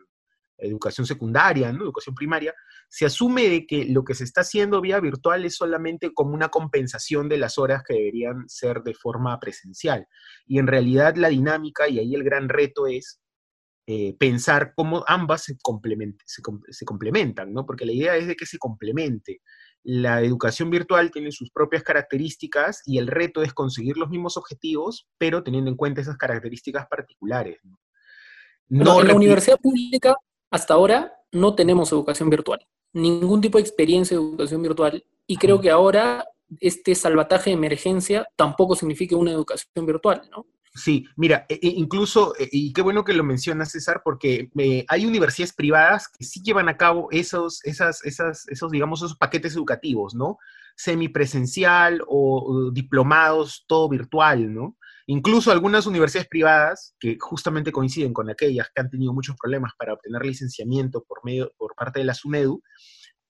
educación secundaria, ¿no? educación primaria, se asume de que lo que se está haciendo vía virtual es solamente como una compensación de las horas que deberían ser de forma presencial. Y en realidad la dinámica, y ahí el gran reto es eh, pensar cómo ambas se, se, complementan, ¿no? Porque la idea es de que se complemente. La educación virtual tiene sus propias características y el reto es conseguir los mismos objetivos, pero teniendo en cuenta esas características particulares. ¿no? en la universidad pública, hasta ahora, no tenemos educación virtual. Ningún tipo de experiencia de educación virtual. Y creo que ahora este salvataje de emergencia tampoco significa una educación virtual, ¿no? Sí, mira, e, e, incluso, e, y qué bueno que lo mencionas, César, porque eh, hay universidades privadas que sí llevan a cabo esos, esas, esas, esos, digamos, esos paquetes educativos, ¿no? Semipresencial o, o diplomados, todo virtual, ¿no? Incluso algunas universidades privadas, que justamente coinciden con aquellas que han tenido muchos problemas para obtener licenciamiento por, medio, por parte de la SUNEDU,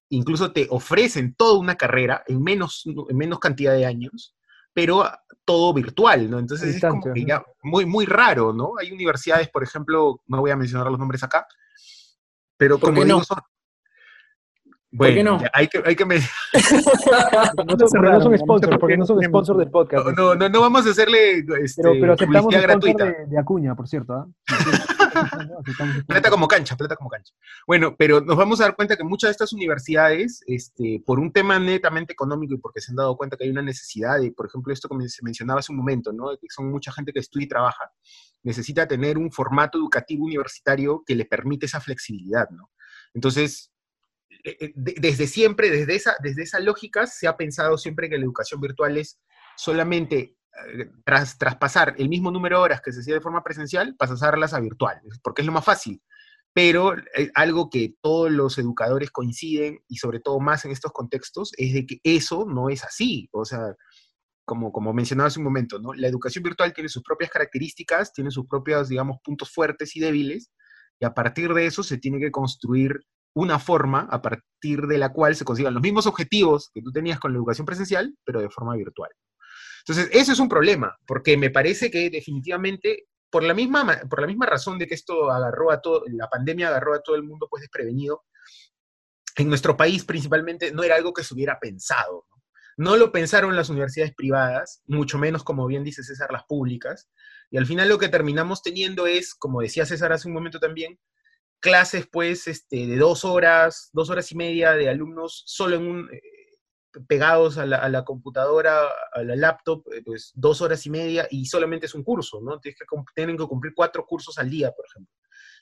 incluso te ofrecen toda una carrera en menos, en menos cantidad de años, pero todo virtual, ¿no? Entonces es como que ya muy, muy raro, ¿no? Hay universidades, por ejemplo, no voy a mencionar los nombres acá, pero como digo, son, bueno, ¿Por qué no? Hay que, hay que me... [laughs] no, no son sponsors, porque no son sponsors del podcast. No, no, no, vamos a hacerle este, pero, pero aceptamos gratuita. De, de, Acuña, por cierto. ¿eh? plata como cancha, plata como cancha. Bueno, pero nos vamos a dar cuenta que muchas de estas universidades, este, por un tema netamente económico y porque se han dado cuenta que hay una necesidad de, por ejemplo, esto como se mencionaba hace un momento, ¿no? que son mucha gente que estudia y trabaja, necesita tener un formato educativo universitario que le permite esa flexibilidad, ¿no? Entonces, eh, eh, desde siempre, desde esa, desde lógica, se ha pensado siempre que la educación virtual es solamente eh, tras traspasar el mismo número de horas que se hacía de forma presencial, pasarlas a virtual, porque es lo más fácil. Pero algo que todos los educadores coinciden, y sobre todo más en estos contextos, es de que eso no es así. O sea, como, como mencionaba hace un momento. La educación virtual tiene sus propias características, tiene sus propios, digamos, puntos fuertes y débiles, y a partir de eso se tiene que construir una forma a partir de la cual se consigan los mismos objetivos que tú tenías con la educación presencial, pero de forma virtual. Entonces, eso es un problema, porque me parece que definitivamente, por la misma, por la misma razón de que esto agarró a todo, la pandemia agarró a todo el mundo pues desprevenido, en nuestro país principalmente no era algo que se hubiera pensado. ¿no? no lo pensaron las universidades privadas, mucho menos, como bien dice César, las públicas, y al final lo que terminamos teniendo es, como decía César hace un momento también, clases, pues, este, de dos horas, dos horas y media de alumnos solo en un, eh, pegados a la, computadora, a la laptop, eh, pues dos horas y media y solamente es un curso, ¿no? Tienes que, tienen que cumplir cuatro cursos al día, por ejemplo.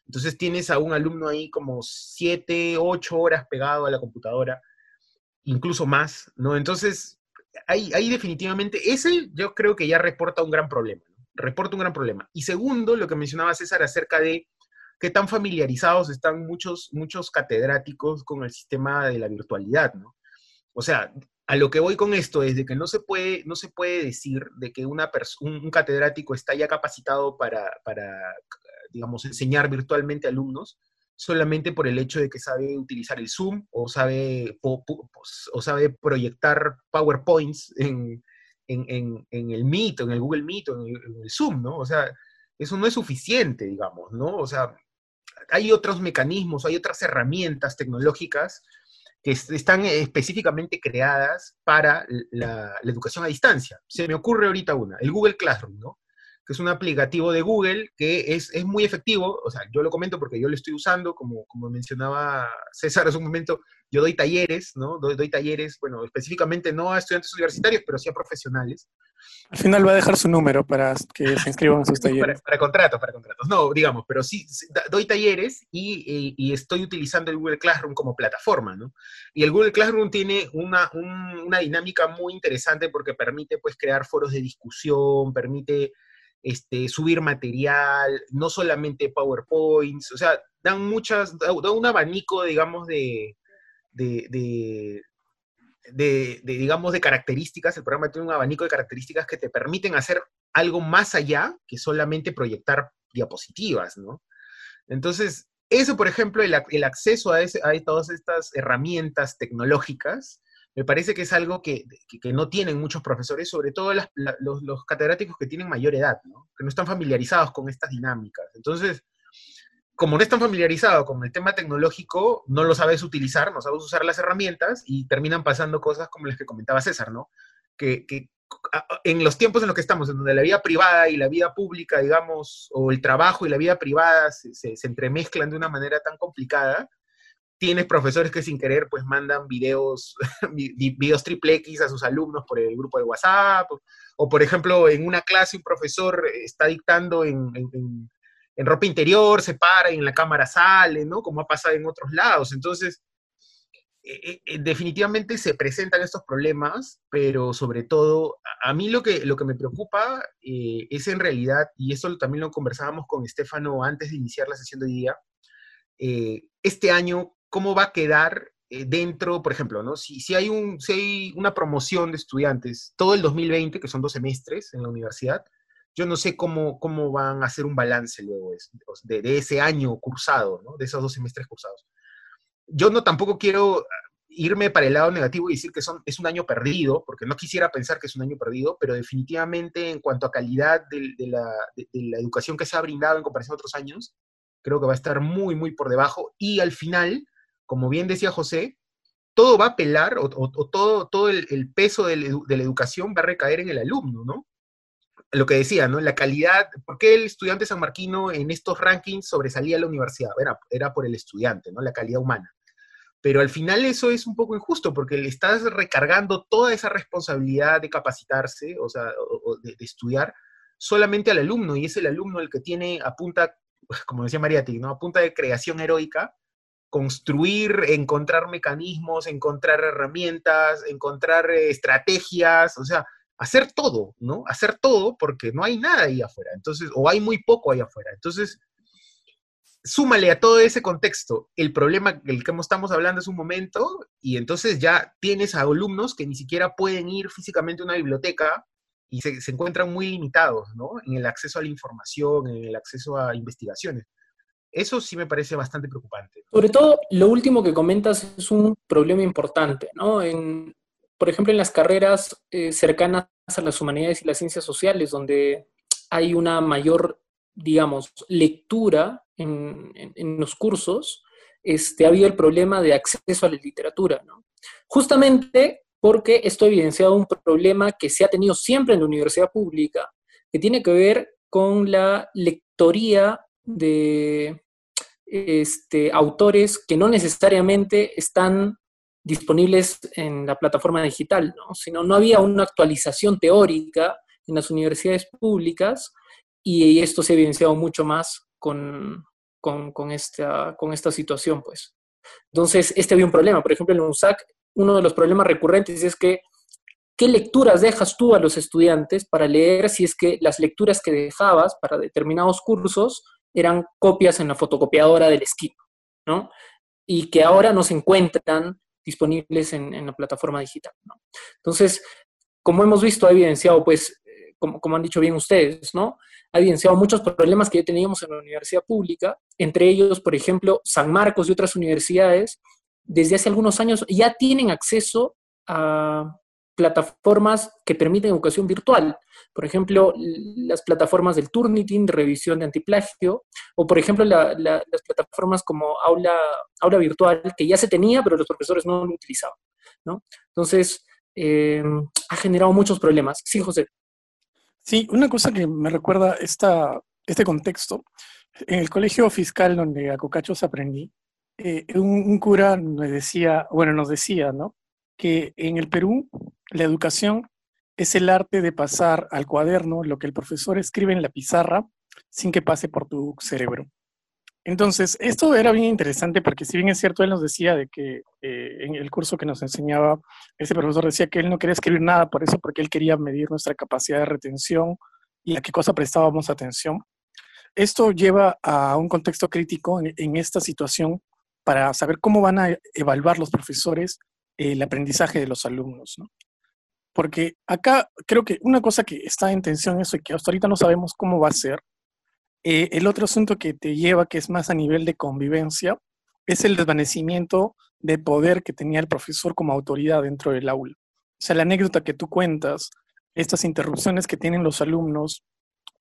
Entonces tienes a un alumno ahí como siete, ocho horas pegado a la computadora, incluso más, ¿no? Entonces, ahí, ahí definitivamente, ese yo creo que ya reporta un gran problema, ¿no? Reporta un gran problema. Y segundo, lo que mencionaba César acerca de qué tan familiarizados están muchos, muchos catedráticos con el sistema de la virtualidad, ¿no? O sea, a lo que voy con esto es de que no se puede, no se puede decir de que una un, catedrático está ya capacitado para, digamos, enseñar virtualmente a alumnos solamente por el hecho de que sabe utilizar el Zoom o sabe, o sabe proyectar PowerPoints en, en, en, el Meet, en el Google Meet, o en el, Zoom, ¿no? O sea, eso no es suficiente, digamos, ¿no? O sea, hay otros mecanismos, hay otras herramientas tecnológicas que están específicamente creadas para la, la, educación a distancia. Se me ocurre ahorita una, el Google Classroom, ¿no? Que es un aplicativo de Google que es, es, muy efectivo, o sea, yo lo comento porque yo lo estoy usando, como, como mencionaba César hace un momento, yo doy talleres, ¿no? Doy, doy, talleres, bueno, específicamente no a estudiantes universitarios, pero sí a profesionales. Al final va a dejar su número para que se inscriban a sus [laughs] talleres. para, contratos, para contratos. No, digamos, pero sí, doy talleres y, y, estoy utilizando el Google Classroom como plataforma, ¿no? Y el Google Classroom tiene una, una dinámica muy interesante porque permite, pues, crear foros de discusión, permite este, subir material, no solamente PowerPoints, o sea, dan muchas, da, un abanico, digamos, de, de, digamos, de características, el programa tiene un abanico de características que te permiten hacer algo más allá que solamente proyectar diapositivas, ¿no? Entonces, eso, por ejemplo, el, acceso a, a todas estas herramientas tecnológicas, me parece que es algo que, no tienen muchos profesores, sobre todo los, catedráticos que tienen mayor edad, ¿no? que no están familiarizados con estas dinámicas. Entonces, como no están familiarizados con el tema tecnológico, no lo sabes utilizar, no sabes usar las herramientas y terminan pasando cosas como las que comentaba César, ¿no? Que, que en los tiempos en los que estamos, en donde la vida privada y la vida pública, digamos, o el trabajo y la vida privada se, se, entremezclan de una manera tan complicada, tienes profesores que sin querer pues mandan videos, [laughs] videos triple X a sus alumnos por el grupo de WhatsApp, o, por ejemplo en una clase un profesor está dictando en, en, en, ropa interior, se para y en la cámara sale, ¿no? Como ha pasado en otros lados. Entonces, eh, eh, definitivamente se presentan estos problemas, pero sobre todo, a, mí lo que, lo que me preocupa eh, es en realidad, y eso también lo conversábamos con Estefano antes de iniciar la sesión de hoy día, este año, ¿cómo va a quedar dentro, por ejemplo, ¿no? si, si, hay un, si hay una promoción de estudiantes todo el 2020, que son dos semestres en la universidad, yo no sé cómo, cómo van a hacer un balance luego de, de ese año cursado, ¿no? de esos dos semestres cursados yo no tampoco quiero irme para el lado negativo y decir que son, es un año perdido, porque no quisiera pensar que es un año perdido, pero definitivamente en cuanto a calidad de, la, educación que se ha brindado en comparación a otros años, creo que va a estar muy, muy por debajo. Y al final, como bien decía José, todo va a pelar o, todo, todo el, peso de, la educación va a recaer en el alumno, ¿no? Lo que decía, ¿no? La calidad, ¿por qué el estudiante sanmarquino en estos rankings sobresalía a la universidad? Era, era por el estudiante, ¿no? La calidad humana pero al final eso es un poco injusto porque le estás recargando toda esa responsabilidad de capacitarse, o sea, de, estudiar, solamente al alumno, y es el alumno el que tiene a punta, como decía Mariati, ¿no? a punta de creación heroica, construir, encontrar mecanismos, encontrar herramientas, encontrar eh, estrategias, o sea, hacer todo, ¿no? Hacer todo porque no hay nada ahí afuera, entonces, o hay muy poco ahí afuera. Entonces, súmale a todo ese contexto el problema del que estamos hablando es un momento y entonces ya tienes a alumnos que ni siquiera pueden ir físicamente a una biblioteca y se, encuentran muy limitados ¿no? en el acceso a la información, en el acceso a investigaciones. Eso sí me parece bastante preocupante. Sobre todo, lo último que comentas es un problema importante, ¿no? En, por ejemplo, en las carreras eh, cercanas a las humanidades y las ciencias sociales, donde hay una mayor, digamos, lectura en, los cursos, este, ha habido el problema de acceso a la literatura, ¿no? Justamente porque esto ha evidenciado un problema que se ha tenido siempre en la universidad pública, que tiene que ver con la lectoría de este, autores que no necesariamente están disponibles en la plataforma digital, ¿no? sino no había una actualización teórica en las universidades públicas y esto se ha evidenciado mucho más con, esta, con esta situación, pues. Entonces, este había un problema. Por ejemplo, en la UNSAC, uno de los problemas recurrentes es que, ¿qué lecturas dejas tú a los estudiantes para leer si es que las lecturas que dejabas para determinados cursos eran copias en la fotocopiadora del esquina, ¿no? Y que ahora no se encuentran disponibles en, la plataforma digital, ¿no? Entonces, como hemos visto, ha evidenciado, pues, eh, como han dicho bien ustedes, ¿no? ha evidenciado muchos problemas que ya teníamos en la universidad pública, entre ellos, por ejemplo, San Marcos y otras universidades, desde hace algunos años ya tienen acceso a plataformas que permiten educación virtual. Por ejemplo, las plataformas del Turnitin de revisión de antiplagio, o por ejemplo, las plataformas como Aula, Aula Virtual, que ya se tenía, pero los profesores no lo utilizaban. ¿no? Entonces, eh, ha generado muchos problemas. Sí, José. Sí, una cosa que me recuerda esta, este contexto, en el colegio fiscal donde a Cocachos aprendí, eh, un, cura nos decía, bueno, nos decía, ¿no? Que en el Perú la educación es el arte de pasar al cuaderno lo que el profesor escribe en la pizarra sin que pase por tu cerebro. Entonces, esto era bien interesante porque si bien es cierto, él nos decía de que eh, en el curso que nos enseñaba, ese profesor decía que él no quería escribir nada por eso, porque él quería medir nuestra capacidad de retención y a qué cosa prestábamos atención. Esto lleva a un contexto crítico en, esta situación para saber cómo van a evaluar los profesores el aprendizaje de los alumnos. Porque acá creo que una cosa que está en tensión eso y que hasta ahorita no sabemos cómo va a ser, eh, el otro asunto que te lleva, que es más a nivel de convivencia, es el desvanecimiento de poder que tenía el profesor como autoridad dentro del aula. O sea, la anécdota que tú cuentas, estas interrupciones que tienen los alumnos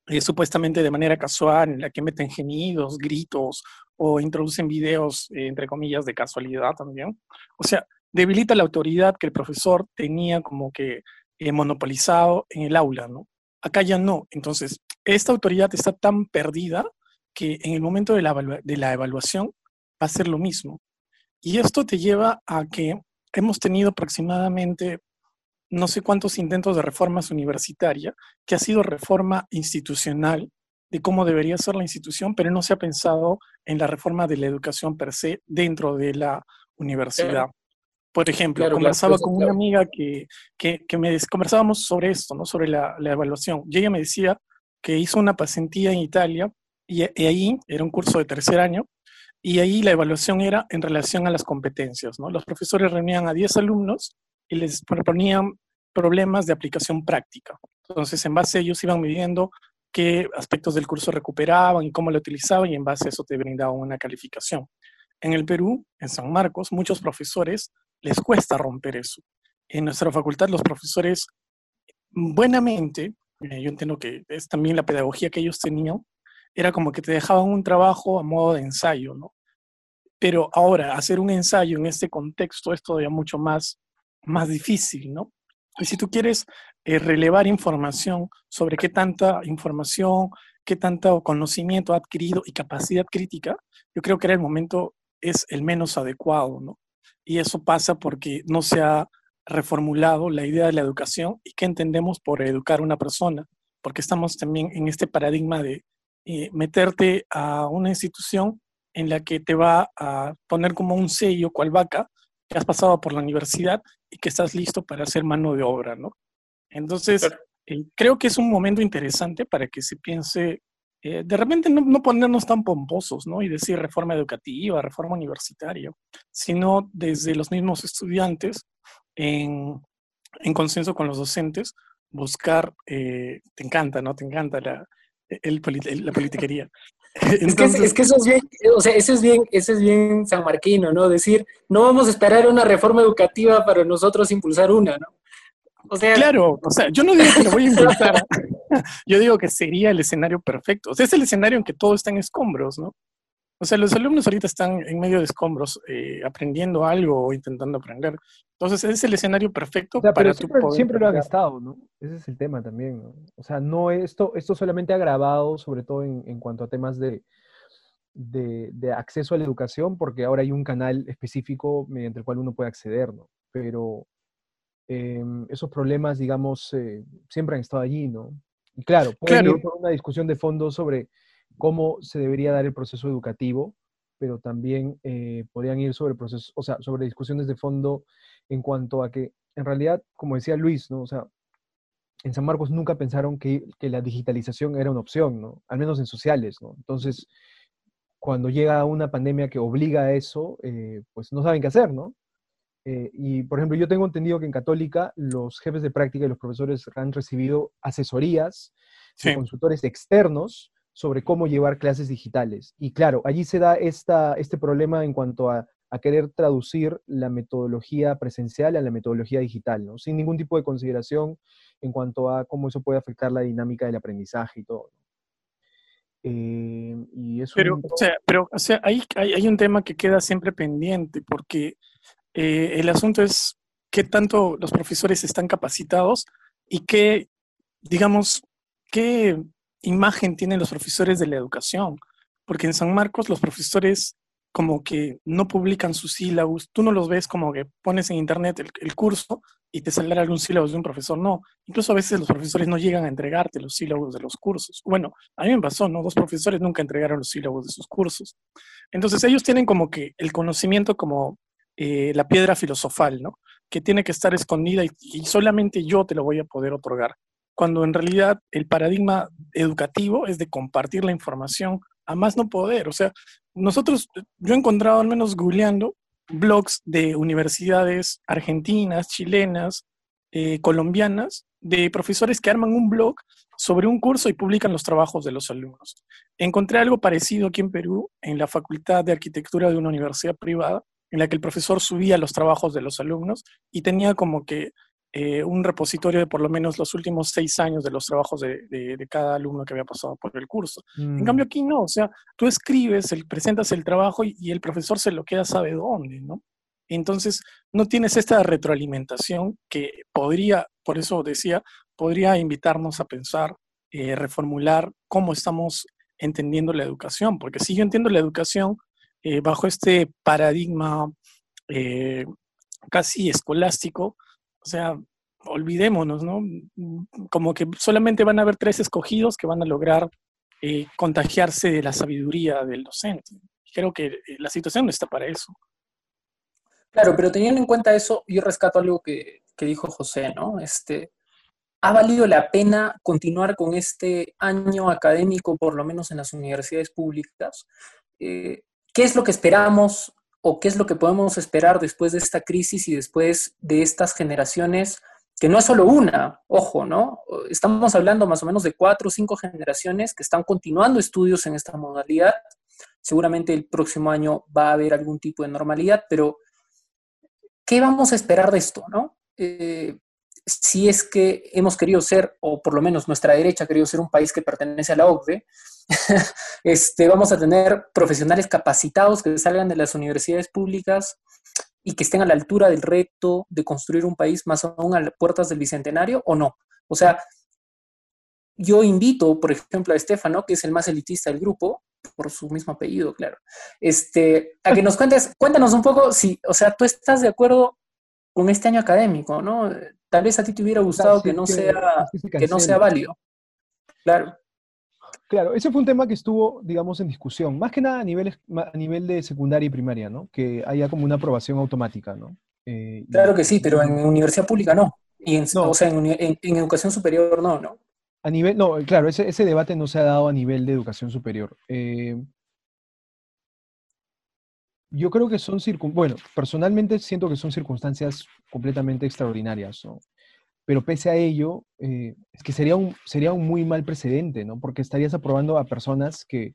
eh, supuestamente de manera casual, en la que meten gemidos, gritos o introducen videos, eh, entre comillas, de casualidad también. O sea, debilita la autoridad que el profesor tenía como que eh, monopolizado en el aula, ¿no? Acá ya no. Entonces, esta autoridad está tan perdida que en el momento de la, de la evaluación va a ser lo mismo. Y esto te lleva a que hemos tenido aproximadamente no sé cuántos intentos de reformas universitaria, que ha sido reforma institucional de cómo debería ser la institución, pero no se ha pensado en la reforma de la educación per se dentro de la universidad. Por ejemplo, conversaba con una amiga que, que, que, me conversábamos sobre esto, ¿no? sobre la, la, evaluación. Y ella me decía que hizo una pasantía en Italia y, y, ahí era un curso de tercer año y ahí la evaluación era en relación a las competencias. ¿no? Los profesores reunían a 10 alumnos y les proponían problemas de aplicación práctica. Entonces, en base a ellos iban midiendo qué aspectos del curso recuperaban y cómo lo utilizaban y en base a eso te brindaban una calificación. En el Perú, en San Marcos, muchos profesores les cuesta romper eso. En nuestra facultad los profesores buenamente, eh, yo entiendo que es también la pedagogía que ellos tenían, era como que te dejaban un trabajo a modo de ensayo, ¿no? Pero ahora, hacer un ensayo en este contexto es todavía mucho más, más difícil, ¿no? Y si tú quieres eh, relevar información sobre qué tanta información, qué tanto conocimiento ha adquirido y capacidad crítica, yo creo que era el momento es el menos adecuado, ¿no? Y eso pasa porque no se ha reformulado la idea de la educación y qué entendemos por educar a una persona, porque estamos también en este paradigma de eh, meterte a una institución en la que te va a poner como un sello, cual vaca, que has pasado por la universidad y que estás listo para hacer mano de obra, ¿no? Entonces, eh, creo que es un momento interesante para que se piense, eh, de repente no, no, ponernos tan pomposos, ¿no? Y decir reforma educativa, reforma universitaria, sino desde los mismos estudiantes, en, en consenso con los docentes, buscar, eh, te encanta, ¿no? Te encanta la, el, la politiquería. [laughs] Entonces, es, que, eso es bien, o sea, eso es bien, eso es bien sanmarquino, ¿no? Decir, no vamos a esperar una reforma educativa para nosotros impulsar una, ¿no? O sea, claro, o sea, yo no digo que lo voy a impulsar, [laughs] [laughs] yo digo que sería el escenario perfecto. O sea, es el escenario en que todo está en escombros, ¿no? O sea, los alumnos ahorita están en medio de escombros, eh, aprendiendo algo o intentando aprender. Entonces, es el escenario perfecto para siempre, siempre lo han estado, ¿no? Ese es el tema también, ¿no? O sea, no esto, esto solamente ha agravado, sobre todo en, en cuanto a temas de, de, de, acceso a la educación, porque ahora hay un canal específico mediante el cual uno puede acceder, ¿no? Pero eh, esos problemas, digamos, eh, siempre han estado allí, ¿no? Y claro, puede claro. ir por una discusión de fondo sobre cómo se debería dar el proceso educativo, pero también eh, podrían ir sobre procesos, o sea, sobre discusiones de fondo en cuanto a que, en realidad, como decía Luis, ¿no? O sea, en San Marcos nunca pensaron que, que la digitalización era una opción, ¿no? Al menos en sociales, ¿no? Entonces, cuando llega una pandemia que obliga a eso, eh, pues no saben qué hacer, ¿no? Eh, y, por ejemplo, yo tengo entendido que en Católica los jefes de práctica y los profesores han recibido asesorías sí. de consultores externos sobre cómo llevar clases digitales. Y claro, allí se da esta, este problema en cuanto a, a, querer traducir la metodología presencial a la metodología digital, ¿no? sin ningún tipo de consideración en cuanto a cómo eso puede afectar la dinámica del aprendizaje y todo. Eh, y eso pero, un... o sea, pero o sea, hay, hay, hay, un tema que queda siempre pendiente, porque eh, el asunto es qué tanto los profesores están capacitados y qué, digamos, qué imagen tienen los profesores de la educación, porque en San Marcos los profesores como que no publican sus sílabos, tú no los ves como que pones en internet el, curso y te saldrá algún sílabo de un profesor, no, incluso a veces los profesores no llegan a entregarte los sílabos de los cursos. Bueno, a mí me pasó, ¿no? Dos profesores nunca entregaron los sílabos de sus cursos. Entonces ellos tienen como que el conocimiento como eh, la piedra filosofal, ¿no? Que tiene que estar escondida y, solamente yo te lo voy a poder otorgar cuando en realidad el paradigma educativo es de compartir la información a más no poder. O sea, nosotros, yo he encontrado al menos googleando blogs de universidades argentinas, chilenas, eh, colombianas, de profesores que arman un blog sobre un curso y publican los trabajos de los alumnos. Encontré algo parecido aquí en Perú, en la Facultad de Arquitectura de una universidad privada, en la que el profesor subía los trabajos de los alumnos y tenía como que eh, un repositorio de por lo menos los últimos seis años de los trabajos de, cada alumno que había pasado por el curso. En Mm, cambio aquí no, o sea, tú escribes, el, presentas el trabajo y, y el profesor se lo queda sabe dónde, ¿no? Entonces, no tienes esta retroalimentación que podría, por eso decía, podría invitarnos a pensar, eh, reformular cómo estamos entendiendo la educación, porque si yo entiendo la educación eh, bajo este paradigma eh, casi escolástico, o sea, olvidémonos, ¿no? Como que solamente van a haber tres escogidos que van a lograr eh, contagiarse de la sabiduría del docente. Creo que la situación no está para eso. Claro, pero teniendo en cuenta eso, yo rescato algo que, que dijo José, ¿no? Este, ¿Ha valido la pena continuar con este año académico, por lo menos en las universidades públicas? ¿Qué es lo que esperamos o qué es lo que podemos esperar después de esta crisis y después de estas generaciones, que no es solo una, ojo, ¿no? Estamos hablando más o menos de cuatro o cinco generaciones que están continuando estudios en esta modalidad. Seguramente el próximo año va a haber algún tipo de normalidad, pero ¿qué vamos a esperar de esto, no? Eh, si es que hemos querido ser, o por lo menos nuestra derecha ha querido ser un país que pertenece a la OCDE, [laughs] este, vamos a tener profesionales capacitados que salgan de las universidades públicas y que estén a la altura del reto de construir un país más aún a las puertas del Bicentenario o no. O sea, yo invito, por ejemplo, a Estefano, que es el más elitista del grupo, por su mismo apellido, claro, este, a que nos cuentes, cuéntanos un poco si, o sea, tú estás de acuerdo con este año académico, ¿no? Tal vez a ti te hubiera gustado Claro, sí, que, no que- sea, que no sea válido. Claro. Claro, ese fue un tema que estuvo, digamos, en discusión, más que nada a nivel, a nivel de secundaria y primaria, ¿no? Que haya como una aprobación automática, ¿no? Eh, Claro que sí, pero en universidad pública no. Y en, No. O sea, en, uni- en- en educación superior no, ¿no? A nivel, no, claro, ese, ese debate no se ha dado a nivel de educación superior. Eh, yo creo que son circun, bueno, personalmente siento que son circunstancias completamente extraordinarias, ¿no? Pero pese a ello, eh, es que sería un, sería un muy mal precedente, ¿no? Porque estarías aprobando a personas que,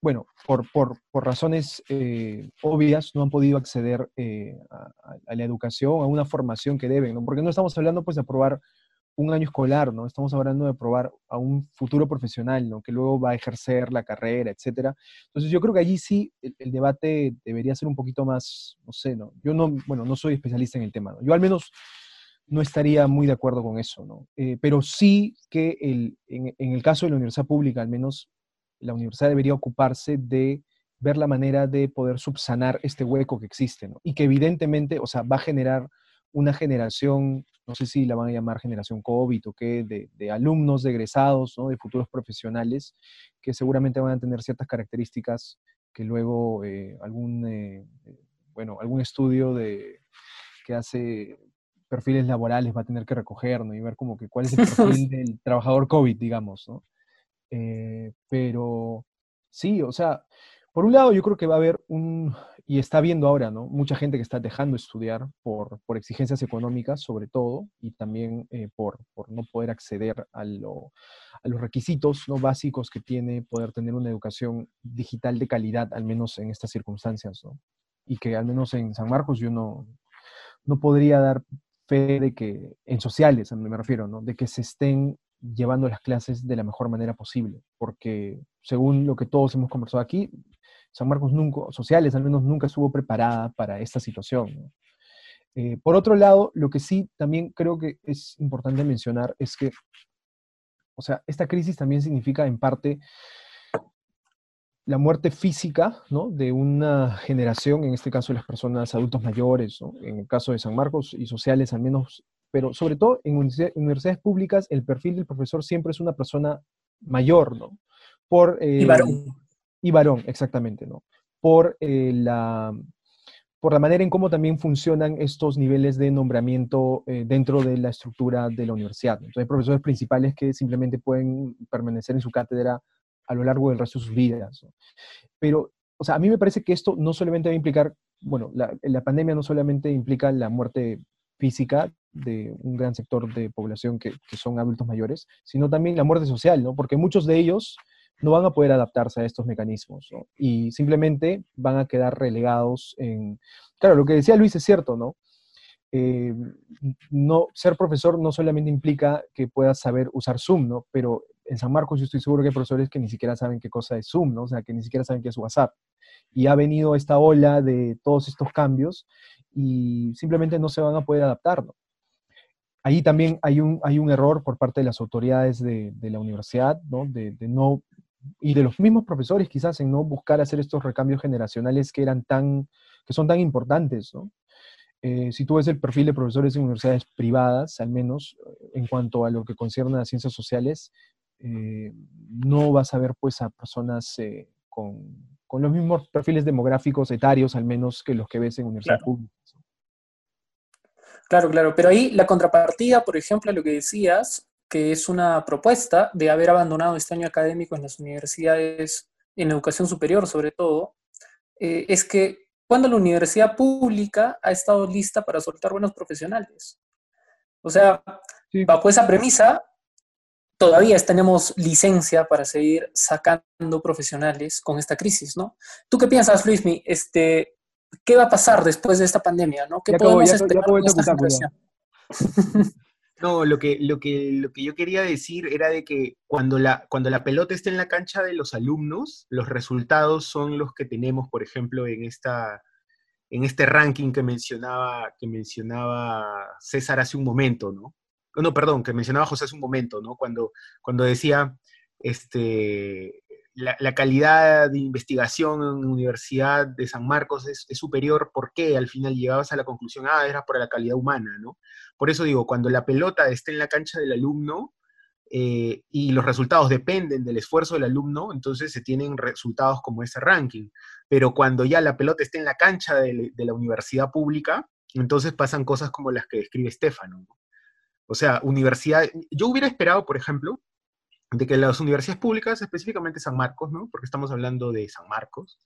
bueno, por, por, por razones eh, obvias no han podido acceder eh, a, la educación, a una formación que deben, ¿no? Porque no estamos hablando, pues, de aprobar un año escolar, ¿no? Estamos hablando de aprobar a un futuro profesional, ¿no? Que luego va a ejercer la carrera, etcétera. Entonces yo creo que allí sí el, el debate debería ser un poquito más, no sé, ¿no? Yo no, bueno, no soy especialista en el tema, ¿no? Yo al menos no estaría muy de acuerdo con eso, ¿no? Eh, pero sí que el, en, en el caso de la universidad pública, al menos la universidad debería ocuparse de ver la manera de poder subsanar este hueco que existe, ¿no? Y que evidentemente, o sea, va a generar una generación, no sé si la van a llamar generación COVID o qué, de, de alumnos, de egresados, ¿no? de futuros profesionales, que seguramente van a tener ciertas características que luego eh, algún, eh, eh, bueno, algún estudio de, que hace perfiles laborales va a tener que recoger, ¿no? Y ver como que cuál es el [laughs] perfil del trabajador COVID, digamos, ¿no? Eh, pero sí, o sea, por un lado yo creo que va a haber un, y está viendo ahora, ¿no? Mucha gente que está dejando de estudiar por, por exigencias económicas, sobre todo, y también eh, por, por no poder acceder a, lo- a los requisitos ¿no? básicos que tiene poder tener una educación digital de calidad, al menos en estas circunstancias, ¿no? Y que al menos en San Marcos yo no, no podría dar fe de que, en sociales, a mí me refiero, ¿no? De que se estén llevando las clases de la mejor manera posible, porque según lo que todos hemos conversado aquí, San Marcos nunca, sociales al menos nunca estuvo preparada para esta situación. Eh, por otro lado, lo que sí también creo que es importante mencionar es que, o sea, esta crisis también significa en parte la muerte física ¿no? de una generación, en este caso las personas adultos mayores, en el caso de San Marcos y sociales al menos, pero sobre todo en universidad- universidades públicas el perfil del profesor siempre es una persona mayor, ¿no? Por, eh. Y varón, exactamente, ¿no? Por, eh, la, por la manera en cómo también funcionan estos niveles de nombramiento eh, dentro de la estructura de la universidad. Entonces, hay profesores principales que simplemente pueden permanecer en su cátedra a lo largo del resto de sus vidas. Pero, o sea, a mí me parece que esto no solamente va a implicar, bueno, la, la pandemia no solamente implica la muerte física de un gran sector de población que son adultos mayores, sino también la muerte social, ¿no? Porque muchos de ellos no van a poder adaptarse a estos mecanismos, ¿no? Y simplemente van a quedar relegados en... Claro, lo que decía Luis es cierto, ¿no? eh, no, ser profesor no solamente implica que puedas saber usar Zoom, ¿no? Pero en San Marcos yo estoy seguro que hay profesores que ni siquiera saben qué cosa es Zoom, ¿no? O sea, que ni siquiera saben qué es WhatsApp. Y ha venido esta ola de todos estos cambios y simplemente no se van a poder adaptar, ¿no? Ahí también hay un, hay un error por parte de las autoridades de, la universidad, ¿no? De, no y de los mismos profesores quizás en no buscar hacer estos recambios generacionales que eran tan, que son tan importantes, ¿no? Eh, si tú ves el perfil de profesores en universidades privadas, al menos en cuanto a lo que concierne a las ciencias sociales, eh, no vas a ver pues a personas eh, con, los mismos perfiles demográficos etarios, al menos que los que ves en universidades públicas. Claro, claro, pero ahí la contrapartida, por ejemplo, a lo que decías, que es una propuesta de haber abandonado este año académico en las universidades, en educación superior sobre todo, es que cuando la universidad pública ha estado lista para soltar buenos profesionales. O sea, bajo esa premisa, todavía tenemos licencia para seguir sacando profesionales con esta crisis, ¿no? ¿Tú qué piensas, Luismi? Este, ¿Qué va a pasar después de esta pandemia, no? ¿Qué podemos esperar No, lo que, lo, que, lo que yo quería decir era de que cuando la, cuando la pelota está en la cancha de los alumnos, los resultados son los que tenemos, por ejemplo, en, esta, en este ranking que mencionaba, que mencionaba César hace un momento, ¿no? No, perdón, que mencionaba José hace un momento, ¿no? Cuando, cuando decía, este, la, calidad de investigación en la Universidad de San Marcos es, superior, ¿por qué? Al final llegabas a la conclusión, ah, era por la calidad humana, ¿no? Por eso digo, cuando la pelota está en la cancha del alumno eh, y los resultados dependen del esfuerzo del alumno, entonces se tienen resultados como ese ranking. Pero cuando ya la pelota está en la cancha de, la universidad pública, entonces pasan cosas como las que describe Estefano. O sea, universidad, yo hubiera esperado, por ejemplo, de que las universidades públicas, específicamente San Marcos, ¿no? porque estamos hablando de San Marcos,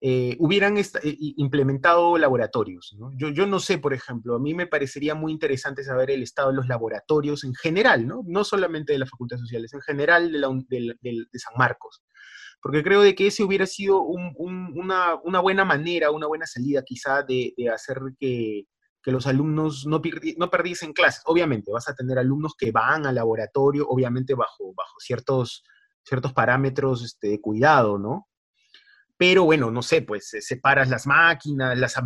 eh, hubieran eh, implementado laboratorios. ¿no? Yo, yo, no sé, por ejemplo, a mí me parecería muy interesante saber el estado de los laboratorios en general, no, no solamente de las facultades sociales, en general de, de, San Marcos. Porque creo de que ese hubiera sido una, una, buena manera, una buena salida quizá de, de hacer que, que los alumnos no, no perdiesen clases. Obviamente, vas a tener alumnos que van al laboratorio, obviamente bajo, bajo ciertos, ciertos parámetros este, de cuidado, ¿no? Pero bueno, no sé, pues separas las máquinas, las,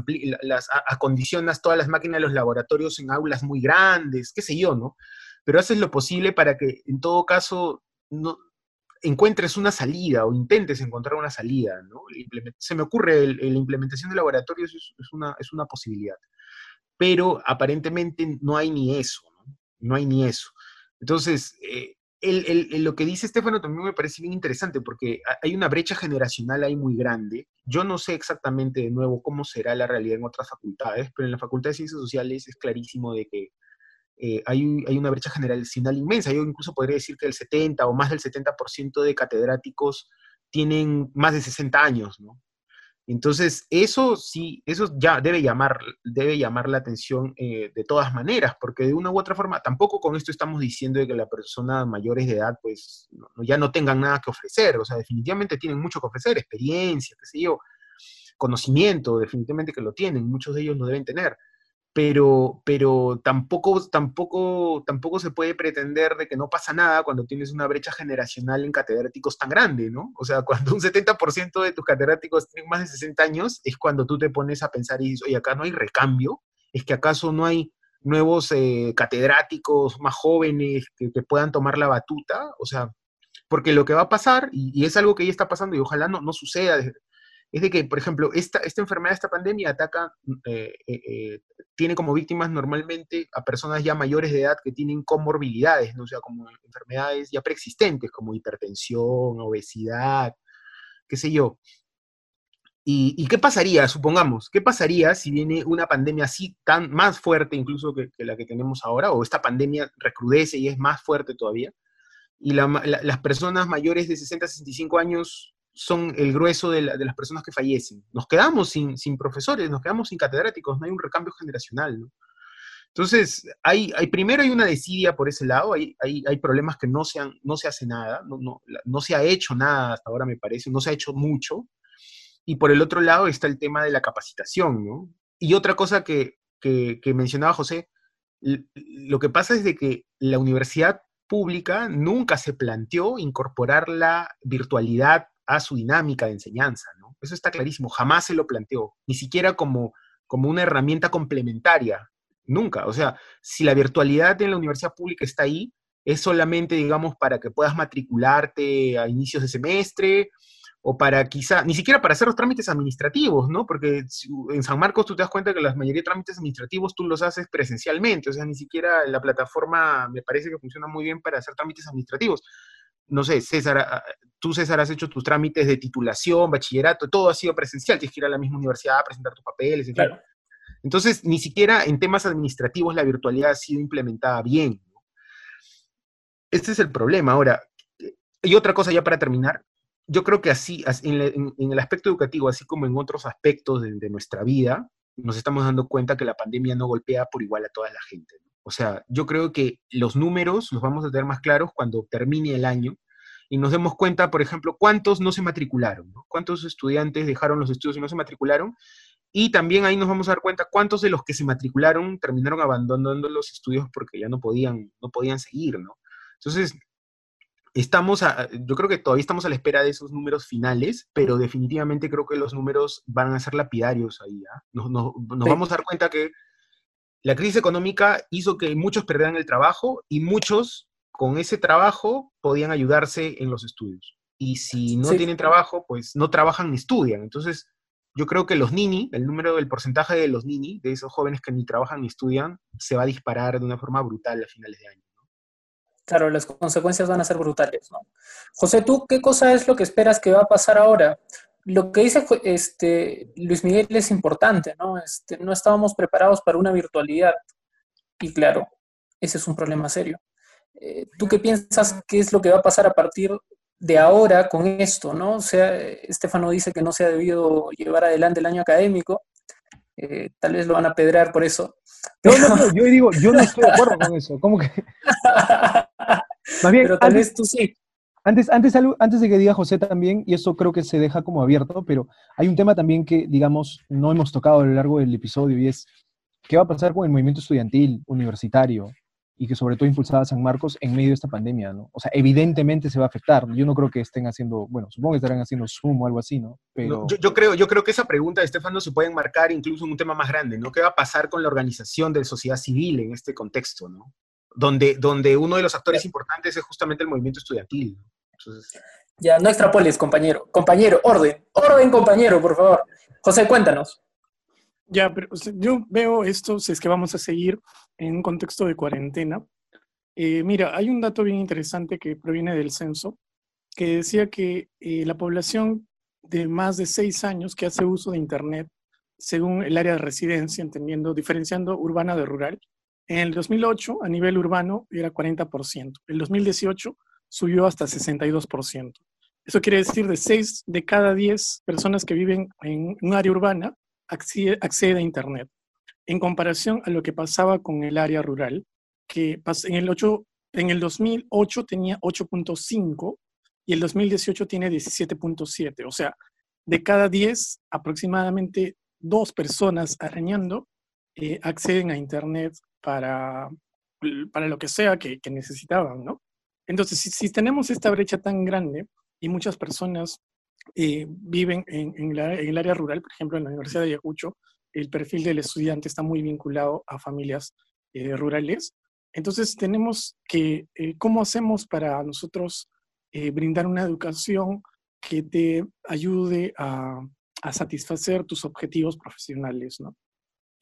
las acondicionas todas las máquinas de los laboratorios en aulas muy grandes, qué sé yo, ¿no? Pero haces lo posible para que en todo caso no, encuentres una salida o intentes encontrar una salida, ¿no? Se me ocurre la implementación de laboratorios es, una, es una posibilidad pero aparentemente no hay ni eso, ¿no? No hay ni eso. Entonces, eh, lo que dice Estefano también me parece bien interesante porque hay una brecha generacional ahí muy grande. Yo no sé exactamente de nuevo cómo será la realidad en otras facultades, pero en la Facultad de Ciencias Sociales es clarísimo de que eh, hay, hay, una brecha generacional inmensa. Yo incluso podría decir que el 70 o más del 70% de catedráticos tienen más de 60 años, ¿no? Entonces, eso sí, eso ya debe llamar, debe llamar la atención eh, de todas maneras, porque de una u otra forma, tampoco con esto estamos diciendo de que las personas mayores de edad, pues, ya no tengan nada que ofrecer, o sea, definitivamente tienen mucho que ofrecer, experiencia, qué sé yo, conocimiento, definitivamente que lo tienen, muchos de ellos lo deben tener, pero, pero tampoco, tampoco, tampoco se puede pretender de que no pasa nada cuando tienes una brecha generacional en catedráticos tan grande, ¿no? O sea, [laughs] cuando un 70% de tus catedráticos tienen más de 60 años, es cuando tú te pones a pensar y dices, oye, acá no hay recambio, es que acaso no hay nuevos eh, catedráticos más jóvenes que, puedan tomar la batuta, o sea, porque lo que va a pasar, y, es algo que ya está pasando y ojalá no, no suceda, es de que, por ejemplo, esta, esta enfermedad, esta pandemia ataca, eh, eh, eh, tiene como víctimas normalmente a personas ya mayores de edad que tienen comorbilidades, ¿no? o sea, como enfermedades ya preexistentes, como hipertensión, obesidad, qué sé yo. ¿Y, qué pasaría, supongamos, qué pasaría si viene una pandemia así tan más fuerte incluso que, la que tenemos ahora, o esta pandemia recrudece y es más fuerte todavía, y las personas mayores de 60 a 65 años son el grueso de, las personas que fallecen. Nos quedamos sin, profesores, nos quedamos sin catedráticos, no hay un recambio generacional. Entonces, hay, primero hay una desidia por ese lado, hay, problemas que no se, no se hace nada, no, no, no, se ha hecho nada hasta ahora, me parece, no se ha hecho mucho. Y por el otro lado está el tema de la capacitación, ¿no? Y otra cosa que, que mencionaba José, lo que pasa es de que la universidad pública nunca se planteó incorporar la virtualidad a su dinámica de enseñanza, ¿no? Eso está clarísimo, jamás se lo planteó, ni siquiera como, como una herramienta complementaria, nunca. O sea, si la virtualidad en la universidad pública está ahí, es solamente, digamos, para que puedas matricularte a inicios de semestre o para quizá, ni siquiera para hacer los trámites administrativos, ¿no? Porque en San Marcos tú te das cuenta que la mayoría de trámites administrativos tú los haces presencialmente, o sea, ni siquiera la plataforma me parece que funciona muy bien para hacer trámites administrativos. No sé, César, tú César has hecho tus trámites de titulación, bachillerato, todo ha sido presencial, tienes que ir a la misma universidad a presentar tus papeles, en Entonces, ni siquiera en temas administrativos la virtualidad ha sido implementada bien. Este es el problema. Ahora, y otra cosa ya para terminar, yo creo que así, en, el aspecto educativo, así como en otros aspectos de, nuestra vida, nos estamos dando cuenta que la pandemia no golpea por igual a toda la gente. O sea, yo creo que los números los vamos a tener más claros cuando termine el año y nos demos cuenta, por ejemplo, cuántos no se matricularon, cuántos estudiantes dejaron los estudios y no se matricularon. Y también ahí nos vamos a dar cuenta cuántos de los que se matricularon terminaron abandonando los estudios porque ya no podían, no podían seguir, ¿no? Entonces, estamos, yo creo que todavía estamos a la espera de esos números finales, pero definitivamente creo que los números van a ser lapidarios ahí. ¿ah? Nos, vamos a dar cuenta que la crisis económica hizo que muchos perdieran el trabajo y muchos con ese trabajo podían ayudarse en los estudios. Y si no tienen trabajo, pues no trabajan ni estudian. Entonces, yo creo que los nini, el número, el porcentaje de los nini, de esos jóvenes que ni trabajan ni estudian, se va a disparar de una forma brutal a finales de año. Claro, las consecuencias van a ser brutales, ¿no? José, ¿tú qué cosa es lo que esperas que va a pasar ahora? Lo que dice este, Luis Miguel es importante, ¿no? Este, no estábamos preparados para una virtualidad. Y claro, ese es un problema serio. Eh, ¿Tú qué piensas qué es lo que va a pasar a partir de ahora con esto, ¿no? O sea, Estefano dice que no se ha debido llevar adelante el año académico. Eh, tal vez lo van a pedrar por eso. No, no, no, yo digo, yo no estoy de acuerdo con eso. ¿Cómo que? [laughs] Más bien, pero tal vez tú sí. Antes, antes, antes de que diga José también, y eso creo que se deja como abierto, pero hay un tema también que, digamos, no hemos tocado a lo largo del episodio y es qué va a pasar con el movimiento estudiantil, universitario, y que sobre todo impulsaba a San Marcos en medio de esta pandemia, ¿no? O sea, evidentemente se va a afectar. Yo no creo que estén haciendo, bueno, supongo que estarán haciendo Zoom o algo así, ¿no? Pero... yo, creo, yo creo que esa pregunta de Estefano se puede enmarcar incluso en un tema más grande, ¿no? ¿Qué va a pasar con la organización de la sociedad civil en este contexto, ¿no? donde, donde uno de los actores importantes es justamente el movimiento estudiantil. Ya, no extrapoles, compañero. Compañero, orden. Orden, compañero, por favor. José, cuéntanos. Ya, pero yo veo esto, si es que vamos a seguir en un contexto de cuarentena. Eh, mira, hay un dato bien interesante que proviene del censo, que decía que eh, la población de más de seis años que hace uso de Internet, según el área de residencia, entendiendo, diferenciando urbana de rural, en el 2008, a nivel urbano, era 40%. En el 2018 subió hasta 62%. Eso quiere decir de 6 de cada 10 personas que viven en un área urbana accede, a Internet. En comparación a lo que pasaba con el área rural, que en el, 8, en el 2008 tenía 8.5 y el 2018 tiene 17.7. O sea, de cada 10, aproximadamente dos personas arañando eh, acceden a Internet para, para lo que sea que, necesitaban, ¿no? Entonces, si, tenemos esta brecha tan grande y muchas personas eh, viven en, el área rural, por ejemplo, en la Universidad de Ayacucho, el perfil del estudiante está muy vinculado a familias eh, rurales. Entonces, tenemos que, eh, ¿cómo hacemos para nosotros brindar una educación que te ayude a, a satisfacer tus objetivos profesionales, ¿no?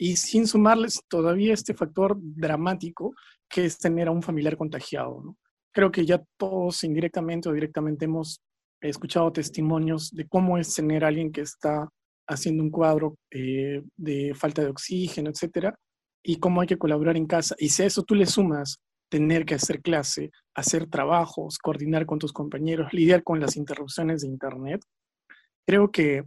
y sin sumarles todavía este factor dramático que es tener a un familiar contagiado. Creo que ya todos indirectamente o directamente hemos escuchado testimonios de cómo es tener alguien que está haciendo un cuadro eh, de falta de oxígeno, etcétera, y cómo hay que colaborar en casa. Y si a eso tú le sumas tener que hacer clase, hacer trabajos, coordinar con tus compañeros, lidiar con las interrupciones de Internet, creo que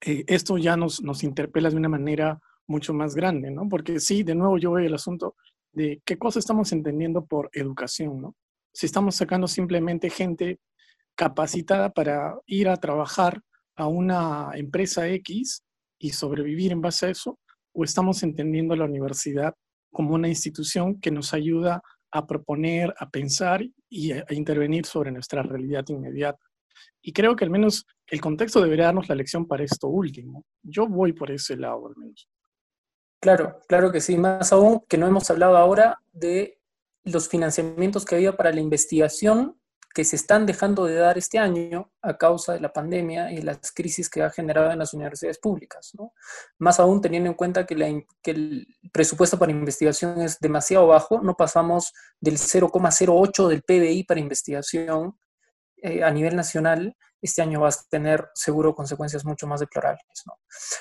eh, esto ya nos, nos interpela de una manera mucho más grande, ¿no? Porque sí, de nuevo yo veo el asunto de qué cosa estamos entendiendo por educación, ¿no? Si estamos sacando simplemente gente capacitada para ir a trabajar a una empresa X y sobrevivir en base a eso, o estamos entendiendo la universidad como una institución que nos ayuda a proponer, a pensar y a, intervenir sobre nuestra realidad inmediata. Y creo que al menos el contexto debería darnos la lección para esto último. Yo voy por ese lado al menos. Claro, claro que sí. Más aún que no hemos hablado ahora de los financiamientos que había para la investigación que se están dejando de dar este año a causa de la pandemia y las crisis que ha generado en las universidades públicas. Más aún teniendo en cuenta que, que el presupuesto para investigación es demasiado bajo, no pasamos del 0,08 del PBI para investigación eh, a nivel nacional, este año vas a tener seguro consecuencias mucho más deplorables.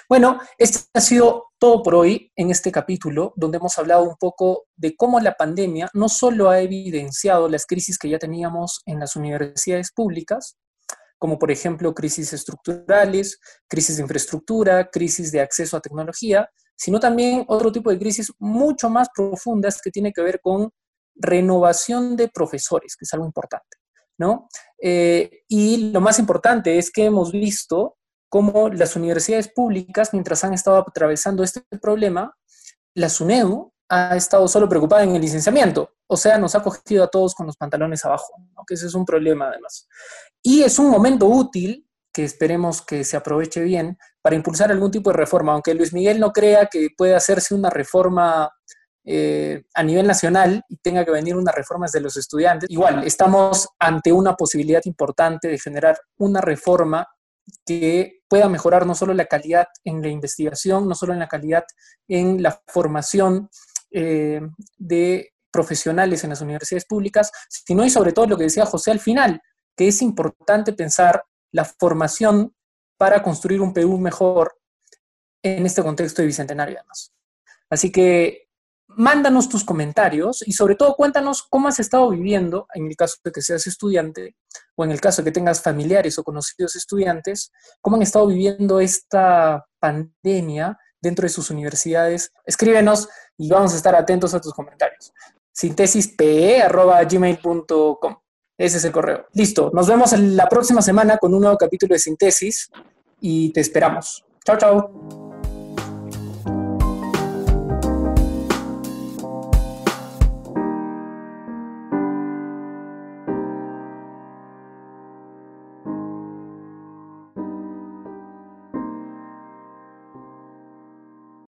Bueno, esto ha sido todo por hoy en este capítulo, donde hemos hablado un poco de cómo la pandemia no solo ha evidenciado las crisis que ya teníamos en las universidades públicas, como por ejemplo crisis estructurales, crisis de infraestructura, crisis de acceso a tecnología, sino también otro tipo de crisis mucho más profundas que tiene que ver con renovación de profesores, que es algo importante. ¿No? Eh, y lo más importante es que hemos visto cómo las universidades públicas, mientras han estado atravesando este problema, la SUNEDU ha estado solo preocupada en el licenciamiento, o sea, nos ha cogido a todos con los pantalones abajo, que ese es un problema además. Y es un momento útil que esperemos que se aproveche bien para impulsar algún tipo de reforma, aunque Luis Miguel no crea que puede hacerse una reforma eh, a nivel nacional y tenga que venir una reforma de los estudiantes. Igual, estamos ante una posibilidad importante de generar una reforma que pueda mejorar no solo la calidad en la investigación, no solo en la calidad en la formación eh, de profesionales en las universidades públicas, sino y sobre todo lo que decía José al final, que es importante pensar la formación para construir un Perú mejor en este contexto de bicentenario además. Así que mándanos tus comentarios y sobre todo cuéntanos cómo has estado viviendo, en el caso de que seas estudiante o en el caso de que tengas familiares o conocidos estudiantes, cómo han estado viviendo esta pandemia dentro de sus universidades. Escríbenos y vamos a estar atentos a tus comentarios. sintesispe.gmail.com Ese es el correo. Listo, nos vemos la próxima semana con un nuevo capítulo de Sintesis y te esperamos. Chao, chao.